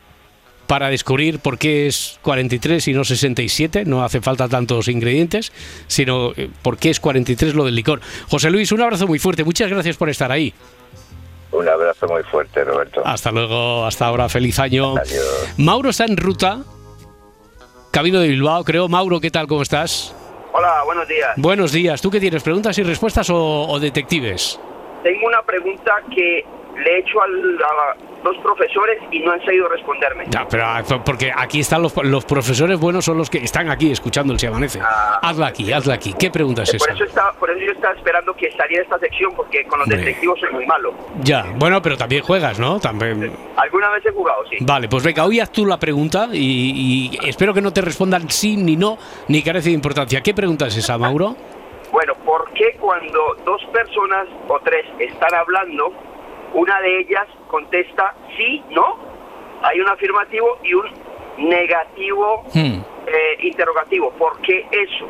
para descubrir por qué es 43 y no 67. No hace falta tantos ingredientes, sino eh, por qué es 43 lo del licor. José Luis, un abrazo muy fuerte. Muchas gracias por estar ahí. Un abrazo muy fuerte, Roberto. Hasta luego, hasta ahora. Feliz año. Adiós. Mauro está en ruta. Camino de Bilbao, creo. Mauro, ¿qué tal? ¿Cómo estás? Hola, buenos días. Buenos días. ¿Tú qué tienes? ¿Preguntas y respuestas o, o detectives? Tengo una pregunta que le he hecho al- a dos profesores y no han sabido responderme. Ya, pero ah, porque aquí están los, los profesores buenos, son los que están aquí escuchando el Se Amanece. Ah. hazla aquí, hazla aquí. ¿Qué pregunta es por esa? eso por eso yo estaba esperando que saliera esta sección porque con los Hombre. detectivos soy muy malo. Ya, bueno, pero también juegas, ¿no? También. Alguna vez he jugado, sí. Vale, pues venga, hoy haz tú la pregunta y, y espero que no te respondan sí ni no, ni carece de importancia. ¿Qué pregunta es esa, Mauro? Bueno, ¿por qué cuando dos personas o tres están hablando, una de ellas contesta sí, no hay un afirmativo y un negativo Hmm, eh, interrogativo. ¿Por qué eso?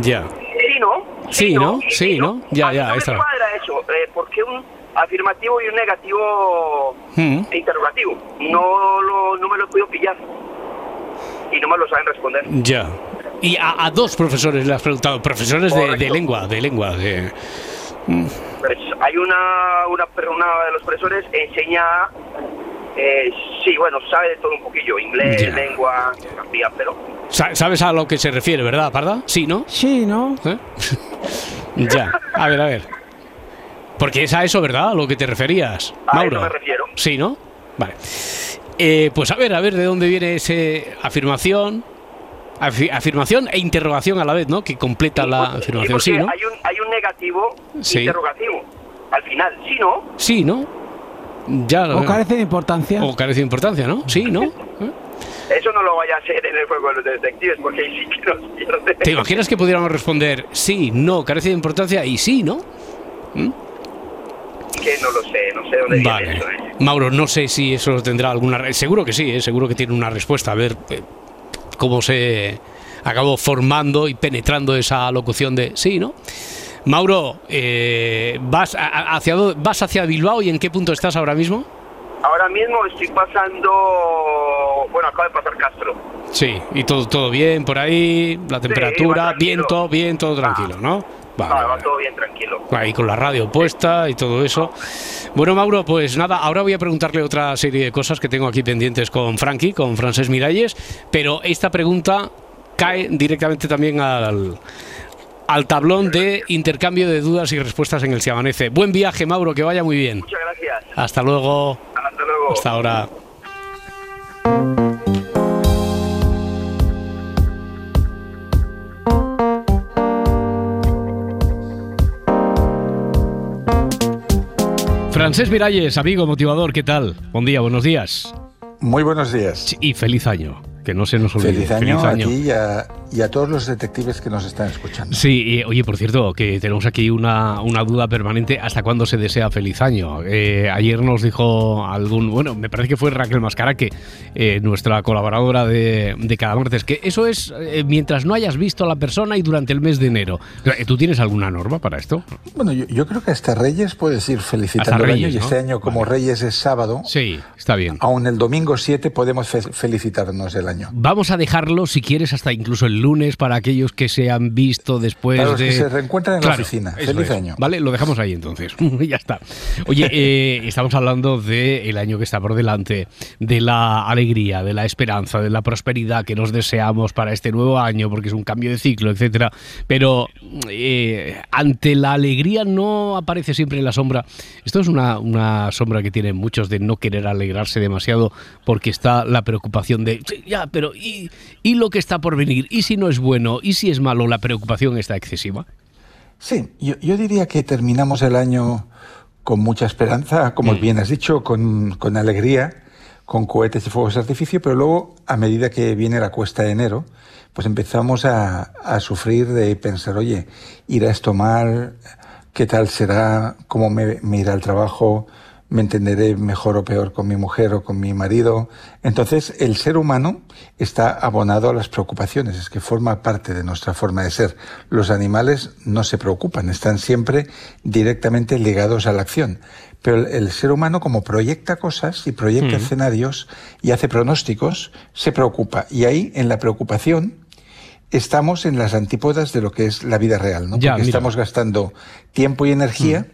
Ya. Sí, ¿no? Sí, ¿no? Sí, ¿no? Ya, A ya, no me está. cuadra eso. Eh, ¿Por qué un afirmativo y un negativo Hmm. interrogativo? No, lo, no me lo he podido pillar. Y no me lo saben responder. Ya. Y a, a dos profesores le has preguntado, profesores de, de lengua, de lengua, de... Pues hay una, una, una de los profesores enseña, eh, sí, bueno, sabe de todo un poquillo, inglés, Ya. lengua, geografía, pero Sa- ¿Sabes a lo que se refiere, verdad, Parda? Sí, ¿no? Sí, ¿no? ¿Eh? ya. A ver, a ver. Porque es a eso, ¿verdad? A lo que te referías, a Mauro. eso me refiero. Sí, ¿no? Vale. Eh, pues a ver, a ver de dónde viene ese afirmación, afi- afirmación e interrogación a la vez, ¿no? Que completa la Sí, afirmación, sí, ¿no? hay, un, hay un negativo Sí. interrogativo al final, sí, ¿no? Sí, ¿no? Ya. ¿O carece de importancia? o carece de importancia, ¿no? Sí, ¿no? ¿Eh? Eso no lo vaya a hacer en el juego de los detectives, porque ahí sí que nos pierde. ¿Te imaginas que pudiéramos responder sí, no, carece de importancia y sí, ¿no? Que no lo sé, no sé dónde viene Vale. eso, ¿eh? Mauro, no sé si eso tendrá alguna... Seguro que sí, ¿eh? seguro que tiene una respuesta. A ver eh, cómo se acabó formando y penetrando esa locución de sí, ¿no? Mauro, eh, ¿vas, hacia, ¿vas hacia Bilbao y en qué punto estás ahora mismo? Ahora mismo estoy pasando, bueno, acaba de pasar Castro. Sí, y todo, todo bien por ahí, la temperatura, tranquilo. viento, bien, todo tranquilo, ¿no? Vale, Ah, va todo bien, tranquilo. Ahí con la radio puesta y todo eso. Bueno, Mauro, pues nada, ahora voy a preguntarle otra serie de cosas que tengo aquí pendientes con Frankie, con Francés Miralles, pero esta pregunta cae directamente también al, al tablón de intercambio de dudas y respuestas en el Se Amanece. Buen viaje, Mauro, que vaya muy bien. Muchas gracias. Hasta luego. Hasta luego. Hasta ahora. Francés Miralles, amigo motivador, ¿qué tal? Buen día, buenos días. Muy buenos días. Y feliz año, que no se nos olvide. Feliz año, a ti y a, y a todos los detectives que nos están escuchando. Sí, y, oye, por cierto, que tenemos aquí una, una duda permanente, ¿hasta cuándo se desea feliz año? Eh, ayer nos dijo algún, bueno, me parece que fue Raquel Mascaraque, eh, nuestra colaboradora de, de cada martes, que eso es eh, mientras no hayas visto a la persona y durante el mes de enero. ¿Tú tienes alguna norma para esto? Bueno, yo, yo creo que hasta Reyes puedes ir felicitando Hasta el Reyes, año y este año como Reyes es sábado, Sí, está bien. aún el domingo 7 podemos fe- felicitarnos el año. Vamos a dejarlo, si quieres, hasta incluso el lunes para aquellos que se han visto después Para los de... que se reencuentran en la oficina. Feliz es. año. Vale, lo dejamos ahí entonces. ya está. Oye, eh, estamos hablando del año que está por delante, de la alegría, de la esperanza, de la prosperidad que nos deseamos para este nuevo año, porque es un cambio de ciclo, etcétera. Pero eh, ante la alegría no aparece siempre la sombra. Esto es una, una sombra que tienen muchos de no querer alegrarse demasiado porque está la preocupación de, "Sí, ya, pero ¿y, ¿y lo que está por venir? ¿Y si no es bueno? ¿Y si es malo? La preocupación está excesiva. Sí, yo, yo diría que terminamos el año con mucha esperanza, como Mm. bien has dicho, con, con alegría, con cohetes y fuegos de artificio, pero luego, a medida que viene la cuesta de enero, pues empezamos a, a sufrir de pensar, oye, irá esto mal, qué tal será, cómo me, me irá el trabajo, me entenderé mejor o peor con mi mujer o con mi marido. Entonces, el ser humano está abonado a las preocupaciones, es que forma parte de nuestra forma de ser. Los animales no se preocupan, están siempre directamente ligados a la acción. Pero el, el ser humano, como proyecta cosas y proyecta Mm. escenarios y hace pronósticos, se preocupa. Y ahí, en la preocupación, estamos en las antípodas de lo que es la vida real, ¿no? Ya, Porque mira. estamos gastando tiempo y energía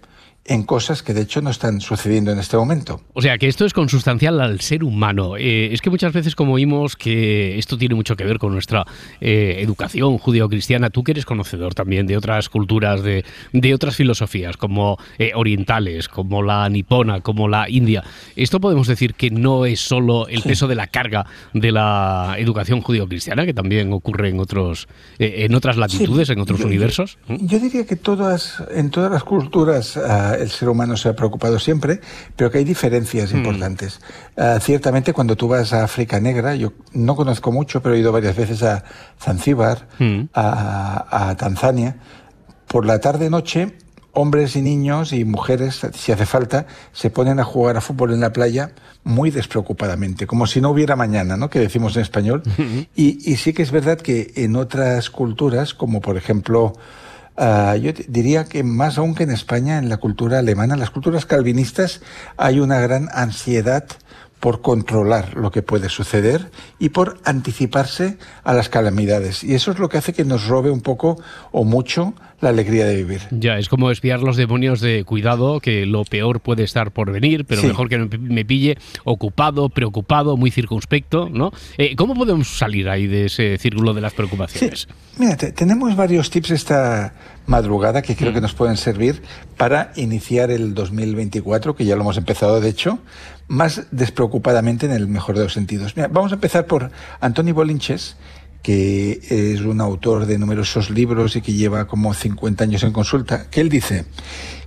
en cosas que de hecho no están sucediendo en este momento. O sea, que esto es consustancial al ser humano. Eh, es que muchas veces como oímos que esto tiene mucho que ver con nuestra eh, educación judío-cristiana, tú que eres conocedor también de otras culturas, de, de otras filosofías, como eh, orientales, como la nipona, como la india, esto podemos decir que no es solo el peso de la carga de la educación judío-cristiana, que también ocurre en, otros, eh, en otras latitudes, en otros yo- yo- universos. Yo diría que todas, en todas las culturas ah, el ser humano se ha preocupado siempre, pero que hay diferencias Mm. importantes. Ah, ciertamente cuando tú vas a África Negra, yo no conozco mucho, pero he ido varias veces a Zanzíbar, Mm. a, a Tanzania, por la tarde-noche hombres y niños y mujeres, si hace falta, se ponen a jugar a fútbol en la playa muy despreocupadamente, como si no hubiera mañana, ¿no? Que decimos en español. y, y sí que es verdad que en otras culturas, como por ejemplo, ah, yo diría que más aún que en España, en la cultura alemana, en las culturas calvinistas, hay una gran ansiedad por controlar lo que puede suceder y por anticiparse a las calamidades. Y eso es lo que hace que nos robe un poco o mucho la alegría de vivir. Ya, es como espiar los demonios de cuidado, que lo peor puede estar por venir, pero Sí. mejor que me pille ocupado, preocupado, muy circunspecto, ¿no? Eh, ¿Cómo podemos salir ahí de ese círculo de las preocupaciones? Mira, te- tenemos varios tips esta madrugada que creo que nos pueden servir para iniciar el 2024, que ya lo hemos empezado de hecho, más despreocupadamente en el mejor de los sentidos. Mira, vamos a empezar por Antoni Bolinches, que es un autor de numerosos libros y que lleva como 50 años en consulta, que él dice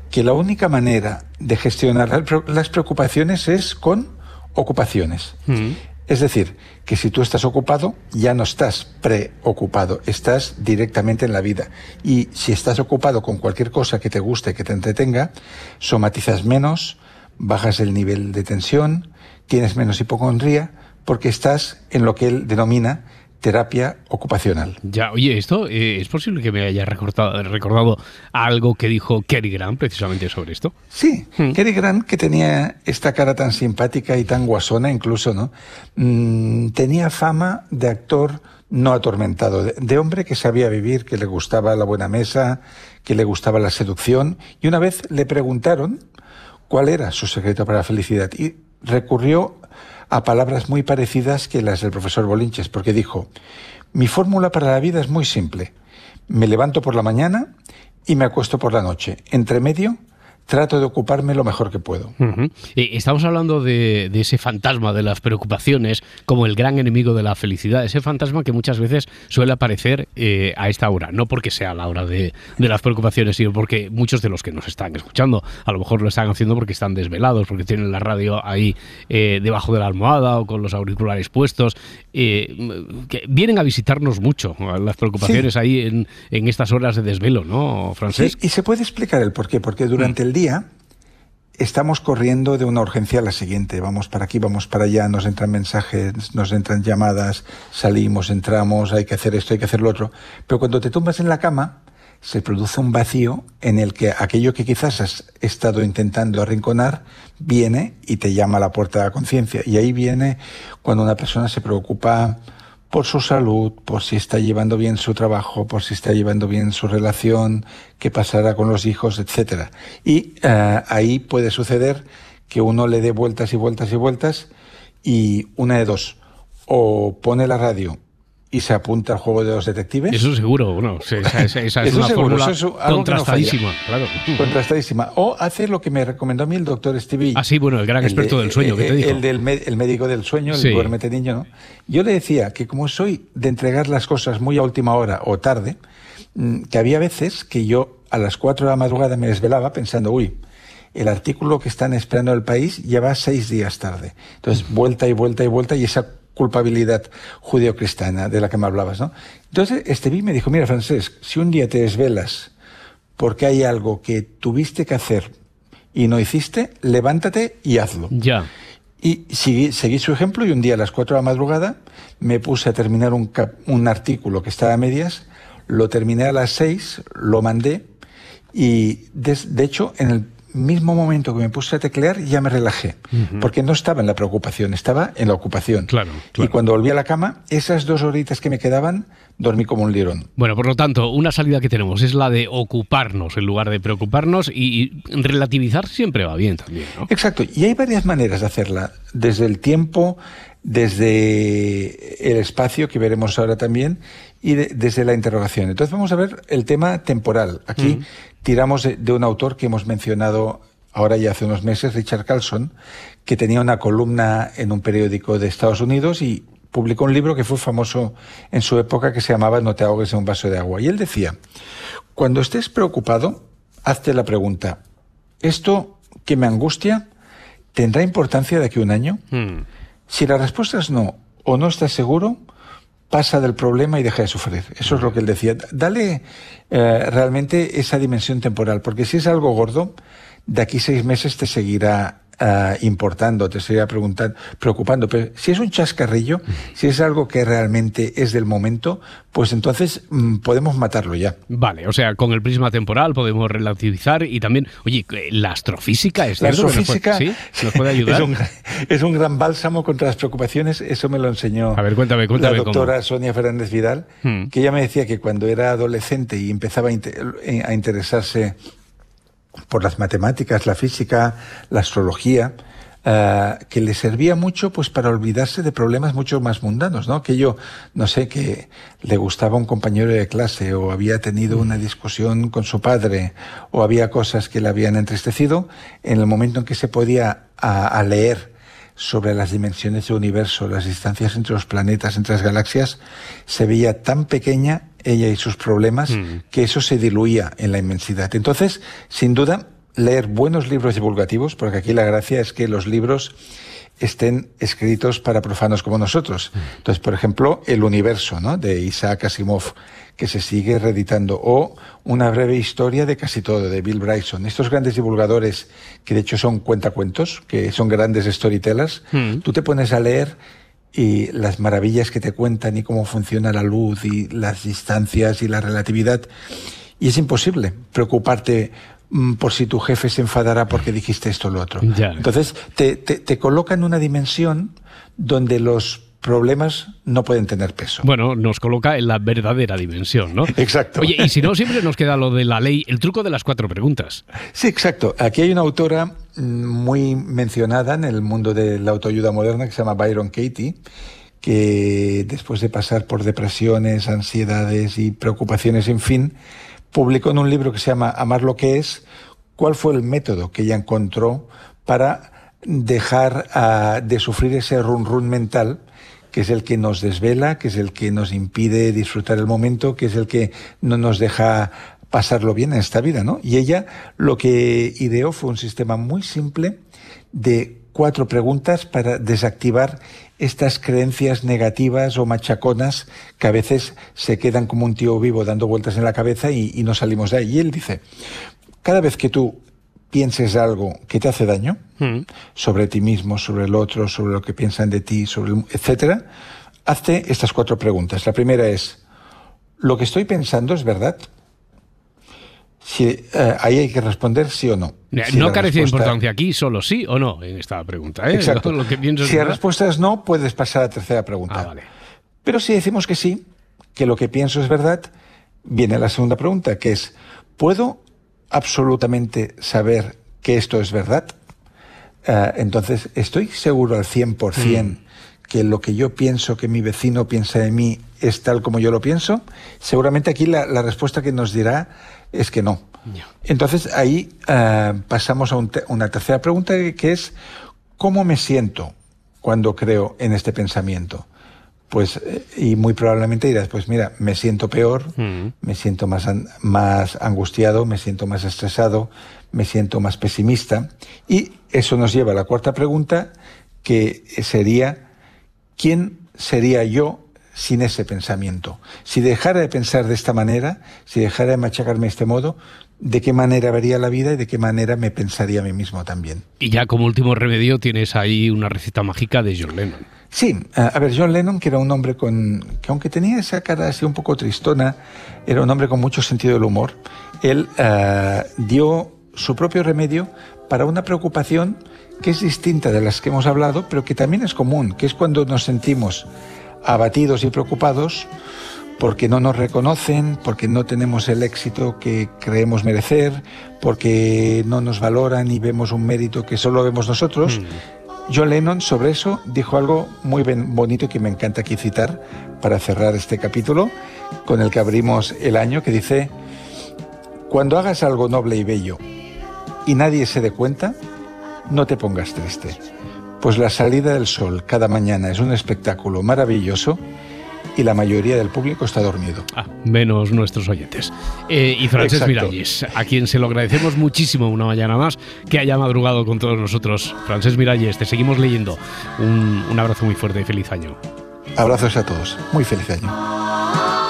que la única manera de gestionar las pre- las preocupaciones es con ocupaciones. Es decir, que si tú estás ocupado, ya no estás preocupado, estás directamente en la vida. Y si estás ocupado con cualquier cosa que te guste, que te entretenga, somatizas menos, bajas el nivel de tensión, tienes menos hipocondría, porque estás en lo que él denomina terapia ocupacional. Ya, oye, esto eh, es posible que me haya recordado, recordado algo que dijo Kerry Grant precisamente sobre esto. Sí, Cary Grant, que tenía esta cara tan simpática y tan guasona incluso, ¿no? Mm, tenía fama de actor no atormentado, de, de hombre que sabía vivir, que le gustaba la buena mesa, que le gustaba la seducción. Y una vez le preguntaron cuál era su secreto para la felicidad y recurrió a palabras muy parecidas que las del profesor Bolinches, porque dijo, mi fórmula para la vida es muy simple. Me levanto por la mañana y me acuesto por la noche. Entre medio, trato de ocuparme lo mejor que puedo. Ujú. Eh, estamos hablando de, de ese fantasma de las preocupaciones como el gran enemigo de la felicidad, ese fantasma que muchas veces suele aparecer eh, a esta hora, no porque sea la hora de, de las preocupaciones, sino porque muchos de los que nos están escuchando a lo mejor lo están haciendo porque están desvelados, porque tienen la radio ahí eh, debajo de la almohada o con los auriculares puestos, eh, que vienen a visitarnos mucho las preocupaciones ahí en, en estas horas de desvelo, ¿no, Francés? Sí, y se puede explicar el por qué, porque durante el día estamos corriendo de una urgencia a la siguiente. Vamos para aquí, vamos para allá, nos entran mensajes, nos entran llamadas, salimos, entramos, hay que hacer esto, hay que hacer lo otro. Pero cuando te tumbas en la cama, se produce un vacío en el que aquello que quizás has estado intentando arrinconar viene y te llama a la puerta de la conciencia. Y ahí viene cuando una persona se preocupa por su salud, por si está llevando bien su trabajo, por si está llevando bien su relación, qué pasará con los hijos, etcétera. Y eh, ahí puede suceder que uno le dé vueltas y vueltas y vueltas y una de dos, o pone la radio y se apunta al juego de los detectives. Eso seguro, bueno, esa, esa- esa es Eso una seguro, fórmula eso es que no contrastadísima, claro. Contrastadísima. O hace lo que me recomendó a mí el doctor Stevie. Ah, sí, bueno, el gran experto de- del sueño, ¿qué te eh, dijo? El del el médico del sueño, el Sí. duérmete niño, ¿no? Yo le decía que como soy de entregar las cosas muy a última hora o tarde, mm, que había veces que yo a las 4 de la madrugada me desvelaba pensando, uy, el artículo que están esperando el país lleva seis días tarde. Entonces, vuelta y vuelta y vuelta y esa culpabilidad judeocristiana de la que me hablabas, ¿no? Entonces, Esteví me dijo, mira, Francesc, si un día te desvelas porque hay algo que tuviste que hacer y no hiciste, levántate y hazlo. Ya. Y seguí, seguí su ejemplo y un día a las 4 de la madrugada me puse a terminar un, cap- un artículo que estaba a medias, lo terminé a las 6, lo mandé y des- de hecho en el mismo momento que me puse a teclear ya me relajé, porque no estaba en la preocupación, estaba en la ocupación. Claro, Y cuando volví a la cama, esas dos horitas que me quedaban, dormí como un lirón. Bueno, por lo tanto, una salida que tenemos es la de ocuparnos en lugar de preocuparnos y, y relativizar siempre va bien también, ¿no? Exacto, y hay varias maneras de hacerla, desde el tiempo, desde el espacio, que veremos ahora también, y de- desde la interrogación. Entonces vamos a ver el tema temporal. Aquí. Tiramos de, de un autor que hemos mencionado ahora ya hace unos meses, Richard Carlson, que tenía una columna en un periódico de Estados Unidos y publicó un libro que fue famoso en su época que se llamaba No te ahogues en un vaso de agua. Y él decía, cuando estés preocupado, hazte la pregunta, ¿esto que me angustia tendrá importancia de aquí a un año? Mm. Si la respuesta es no o no estás seguro, pasa del problema y deja de sufrir. Eso es lo que él decía. Dale eh, realmente esa dimensión temporal, porque si es algo gordo, de aquí seis meses te seguirá eh, importando, te seguirá preguntando, preocupando. Pero si es un chascarrillo, si es algo que realmente es del momento, pues entonces mm, podemos matarlo ya. Vale, o sea, con el prisma temporal podemos relativizar y también, oye, la astrofísica es La cierto que nos puede- astrofísica ¿sí? nos puede ayudar. Es un, es un gran bálsamo contra las preocupaciones. Eso me lo enseñó A ver, cuéntame, cuéntame la cómo. doctora Sonia Fernández Vidal, Hmm. que ella me decía que cuando era adolescente y empezaba a, eh, a interesarse por las matemáticas, la física, la astrología, eh, que le servía mucho pues para olvidarse de problemas mucho más mundanos, ¿no? Que yo, no sé, que le gustaba un compañero de clase o había tenido una discusión con su padre o había cosas que le habían entristecido, en el momento en que se podía a, a leer sobre las dimensiones del universo, las distancias entre los planetas, entre las galaxias, se veía tan pequeña ella y sus problemas que eso se diluía en la inmensidad. Entonces, sin duda, leer buenos libros divulgativos, porque aquí la gracia es que los libros estén escritos para profanos como nosotros. Entonces, por ejemplo, El universo, ¿no? de Isaac Asimov, que se sigue reeditando, o Una breve historia de casi todo, de Bill Bryson. Estos grandes divulgadores, que de hecho son cuentacuentos, que son grandes storytellers, tú te pones a leer y las maravillas que te cuentan y cómo funciona la luz y las distancias y la relatividad. Y es imposible preocuparte mm, por si tu jefe se enfadará porque dijiste esto o lo otro. Ya. Entonces, te, te, te coloca en una dimensión donde los problemas no pueden tener peso. Bueno, nos coloca en la verdadera dimensión, ¿no? Exacto. Oye, y si no, siempre nos queda lo de la ley, el truco de las cuatro preguntas. Sí, exacto. Aquí hay una autora muy mencionada en el mundo de la autoayuda moderna que se llama Byron Katie, que después de pasar por depresiones, ansiedades y preocupaciones sin fin, publicó en un libro que se llama Amar lo que es, cuál fue el método que ella encontró para dejar ah, de sufrir ese run run mental que es el que nos desvela, que es el que nos impide disfrutar el momento, que es el que no nos deja pasarlo bien en esta vida, ¿no? Y ella lo que ideó fue un sistema muy simple de cuatro preguntas para desactivar estas creencias negativas o machaconas que a veces se quedan como un tío vivo dando vueltas en la cabeza y, y no salimos de ahí. Y él dice, cada vez que tú pienses algo que te hace daño, sobre ti mismo, sobre el otro, sobre lo que piensan de ti, sobre el, etcétera, hazte estas cuatro preguntas. La primera es, ¿lo que estoy pensando es verdad? Si, eh, ahí hay que responder sí o no. Si no carece de importancia aquí, solo sí o no en esta pregunta. ¿eh? Exacto. Lo que pienso si la verdad. respuesta es no, puedes pasar a la tercera pregunta. Ah, vale. Pero si decimos que sí, que lo que pienso es verdad, viene la segunda pregunta, que es, ¿puedo absolutamente saber que esto es verdad? Eh, entonces, ¿estoy seguro al 100% Mm. que lo que yo pienso, que mi vecino piensa de mí, es tal como yo lo pienso? Seguramente aquí la, la respuesta que nos dirá es que no. Entonces, ahí eh, pasamos a un te- una tercera pregunta que es, ¿cómo me siento cuando creo en este pensamiento? Pues, eh, y muy probablemente dirás, pues mira, me siento peor, me siento más, más angustiado, me siento más estresado, me siento más pesimista. Y eso nos lleva a la cuarta pregunta, que sería, ¿quién sería yo sin ese pensamiento? Si dejara de pensar de esta manera, si dejara de machacarme de este modo, ¿de qué manera vería la vida y de qué manera me pensaría a mí mismo también? Y ya como último remedio tienes ahí una receta mágica de John Lennon. Sí, a ver, John Lennon, que era un hombre con. que aunque tenía esa cara así un poco tristona, era un hombre con mucho sentido del humor. Él ah, dio su propio remedio para una preocupación que es distinta de las que hemos hablado, pero que también es común, que es cuando nos sentimos abatidos y preocupados porque no nos reconocen, porque no tenemos el éxito que creemos merecer, porque no nos valoran y vemos un mérito que solo vemos nosotros. John Lennon sobre eso dijo algo muy bonito que me encanta aquí citar para cerrar este capítulo con el que abrimos el año, que dice, cuando hagas algo noble y bello y nadie se dé cuenta, no te pongas triste, pues la salida del sol cada mañana es un espectáculo maravilloso y la mayoría del público está dormido. Ah, menos nuestros oyentes. Eh, y Francés Exacto. Miralles, a quien se lo agradecemos muchísimo una mañana más que haya madrugado con todos nosotros. Francés Miralles, te seguimos leyendo. Un, un abrazo muy fuerte y feliz año. Abrazos a todos. Muy feliz año.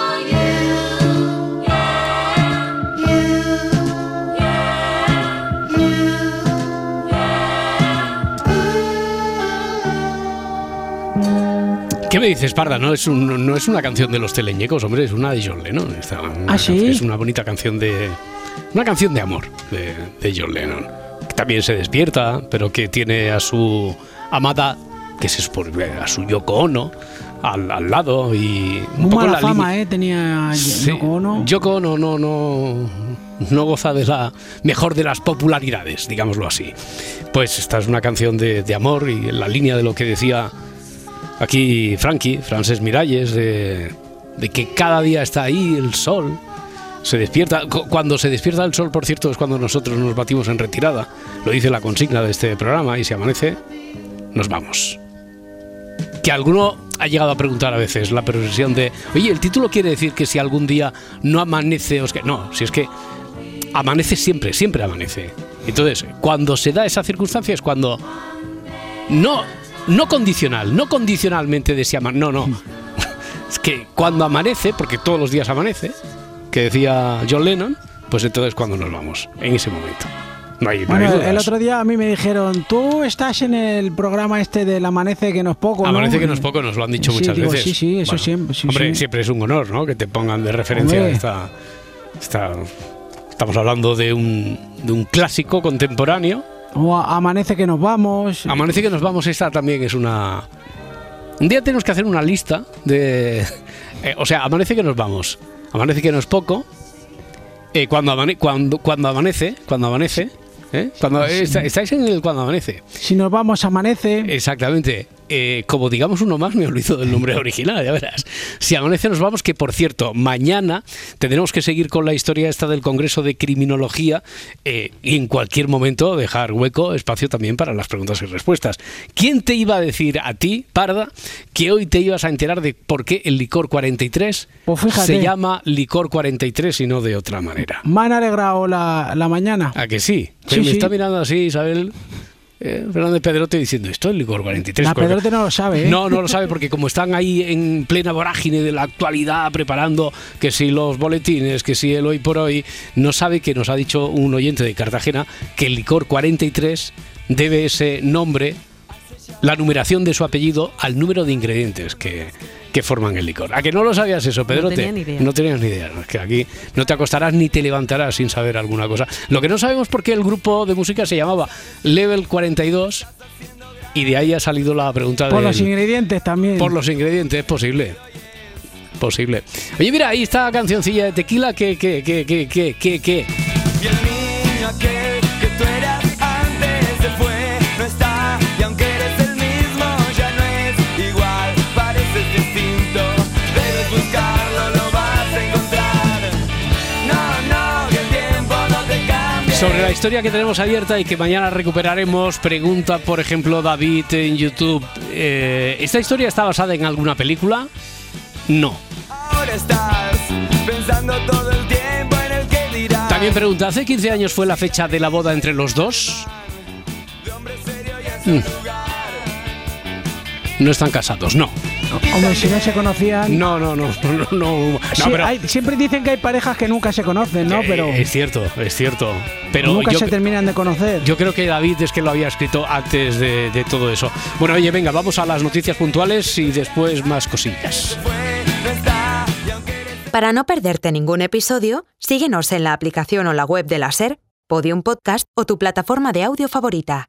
¿Qué me dices, Parda? No es, un- no es una canción de los teleñecos, hombre, es una de John Lennon. Esta- una ¿Ah, sí? Es una bonita canción de. Una canción de amor de, de John Lennon. Que también se despierta, pero que tiene a su amada, que se supone a su Yoko Ono, al, al lado y. un Muy poco mala la fama, ¿eh? Tenía Sí, Yoko Ono. Yoko Ono no, no, no goza de la mejor de las popularidades, digámoslo así. Pues esta es una canción de, de amor y en la línea de lo que decía aquí Frankie, Frances Miralles, de, que cada día está ahí el sol. Se despierta. cu- Cuando se despierta el sol, por cierto, es cuando nosotros nos batimos en retirada. Lo dice la consigna de este programa y si amanece, nos vamos. Que alguno ha llegado a preguntar a veces la profesión de, oye, el título quiere decir que si algún día no amanece, os que no, si es que amanece siempre, siempre amanece. Entonces, cuando se da esa circunstancia es cuando no, no condicional, no condicionalmente de si no, no. Es que cuando amanece, porque todos los días amanece, que decía John Lennon, pues entonces cuando nos vamos, en ese momento. No hay, no Bueno, el otro día a mí me dijeron, tú estás en el programa este del amanece que no es poco, ¿no?". Amanece que no es poco, nos lo han dicho Sí, muchas digo, veces. Sí, sí, eso Bueno, siempre. sí, hombre, sí. siempre es un honor, ¿no? Que te pongan de referencia esta- Estamos hablando de un, de un clásico contemporáneo. O amanece que nos vamos. Amanece que nos vamos, esta también es una... Un día tenemos que hacer una lista de... eh, o sea, amanece que nos vamos. Amanece que no es poco. Eh, cuando, amane- cuando, cuando amanece, cuando amanece, ¿eh? Cuando, está- estáis en el cuando amanece. Si nos vamos, amanece. Exactamente. Eh, como digamos uno más, me olvido del nombre original, ya verás. Si amanece nos vamos, que por cierto, mañana tendremos que seguir con la historia esta del Congreso de Criminología eh, y en cualquier momento dejar hueco, espacio también para las preguntas y respuestas. ¿Quién te iba a decir a ti, Parda, que hoy te ibas a enterar de por qué el licor 43 Pues se llama licor 43 y no de otra manera? Me han alegrado la, la mañana. ¿A que sí? Sí, me está mirando así Isabel eh, Fernández Pedrote diciendo, esto es licor 43. La. Pedrote no lo sabe, ¿eh? No, no lo sabe porque como están ahí en plena vorágine de la actualidad preparando que si los boletines, que si el hoy por hoy, no sabe que nos ha dicho un oyente de Cartagena que el licor 43 debe ese nombre, la numeración de su apellido al número de ingredientes que, que forman el licor. ¿A que no lo sabías eso, Pedrote? tenía ni idea. No tenías ni idea. ¿no? Es que aquí no te acostarás ni te levantarás sin saber alguna cosa. Lo que no sabemos por qué el grupo de música se llamaba Level 42 y de ahí ha salido la pregunta Por del- los ingredientes también. por los ingredientes, es posible. Posible. Oye, mira, ahí está la cancioncilla de tequila que, que, que, que, que, que, Sobre la historia que tenemos abierta y que mañana recuperaremos, pregunta, por ejemplo, David en YouTube. eh, ¿Esta historia está basada en alguna película? No. Ahora estás pensando todo el tiempo en el que dirás. También pregunta, ¿hace 15 años fue la fecha de la boda entre los dos? Mm. No están casados, no. Hombre, si no se conocían. No, no, no, no, no. no, Sí, pero- hay- siempre dicen que hay parejas que nunca se conocen, ¿no? Eh, Pero Es cierto, es cierto. Pero nunca yo, se terminan de conocer. yo creo que David es que lo había escrito antes de, de todo eso. Bueno, oye, venga, vamos a las noticias puntuales y después más cosillas. Para no perderte ningún episodio, síguenos en la aplicación o la web de la SER, Podium Podcast o tu plataforma de audio favorita.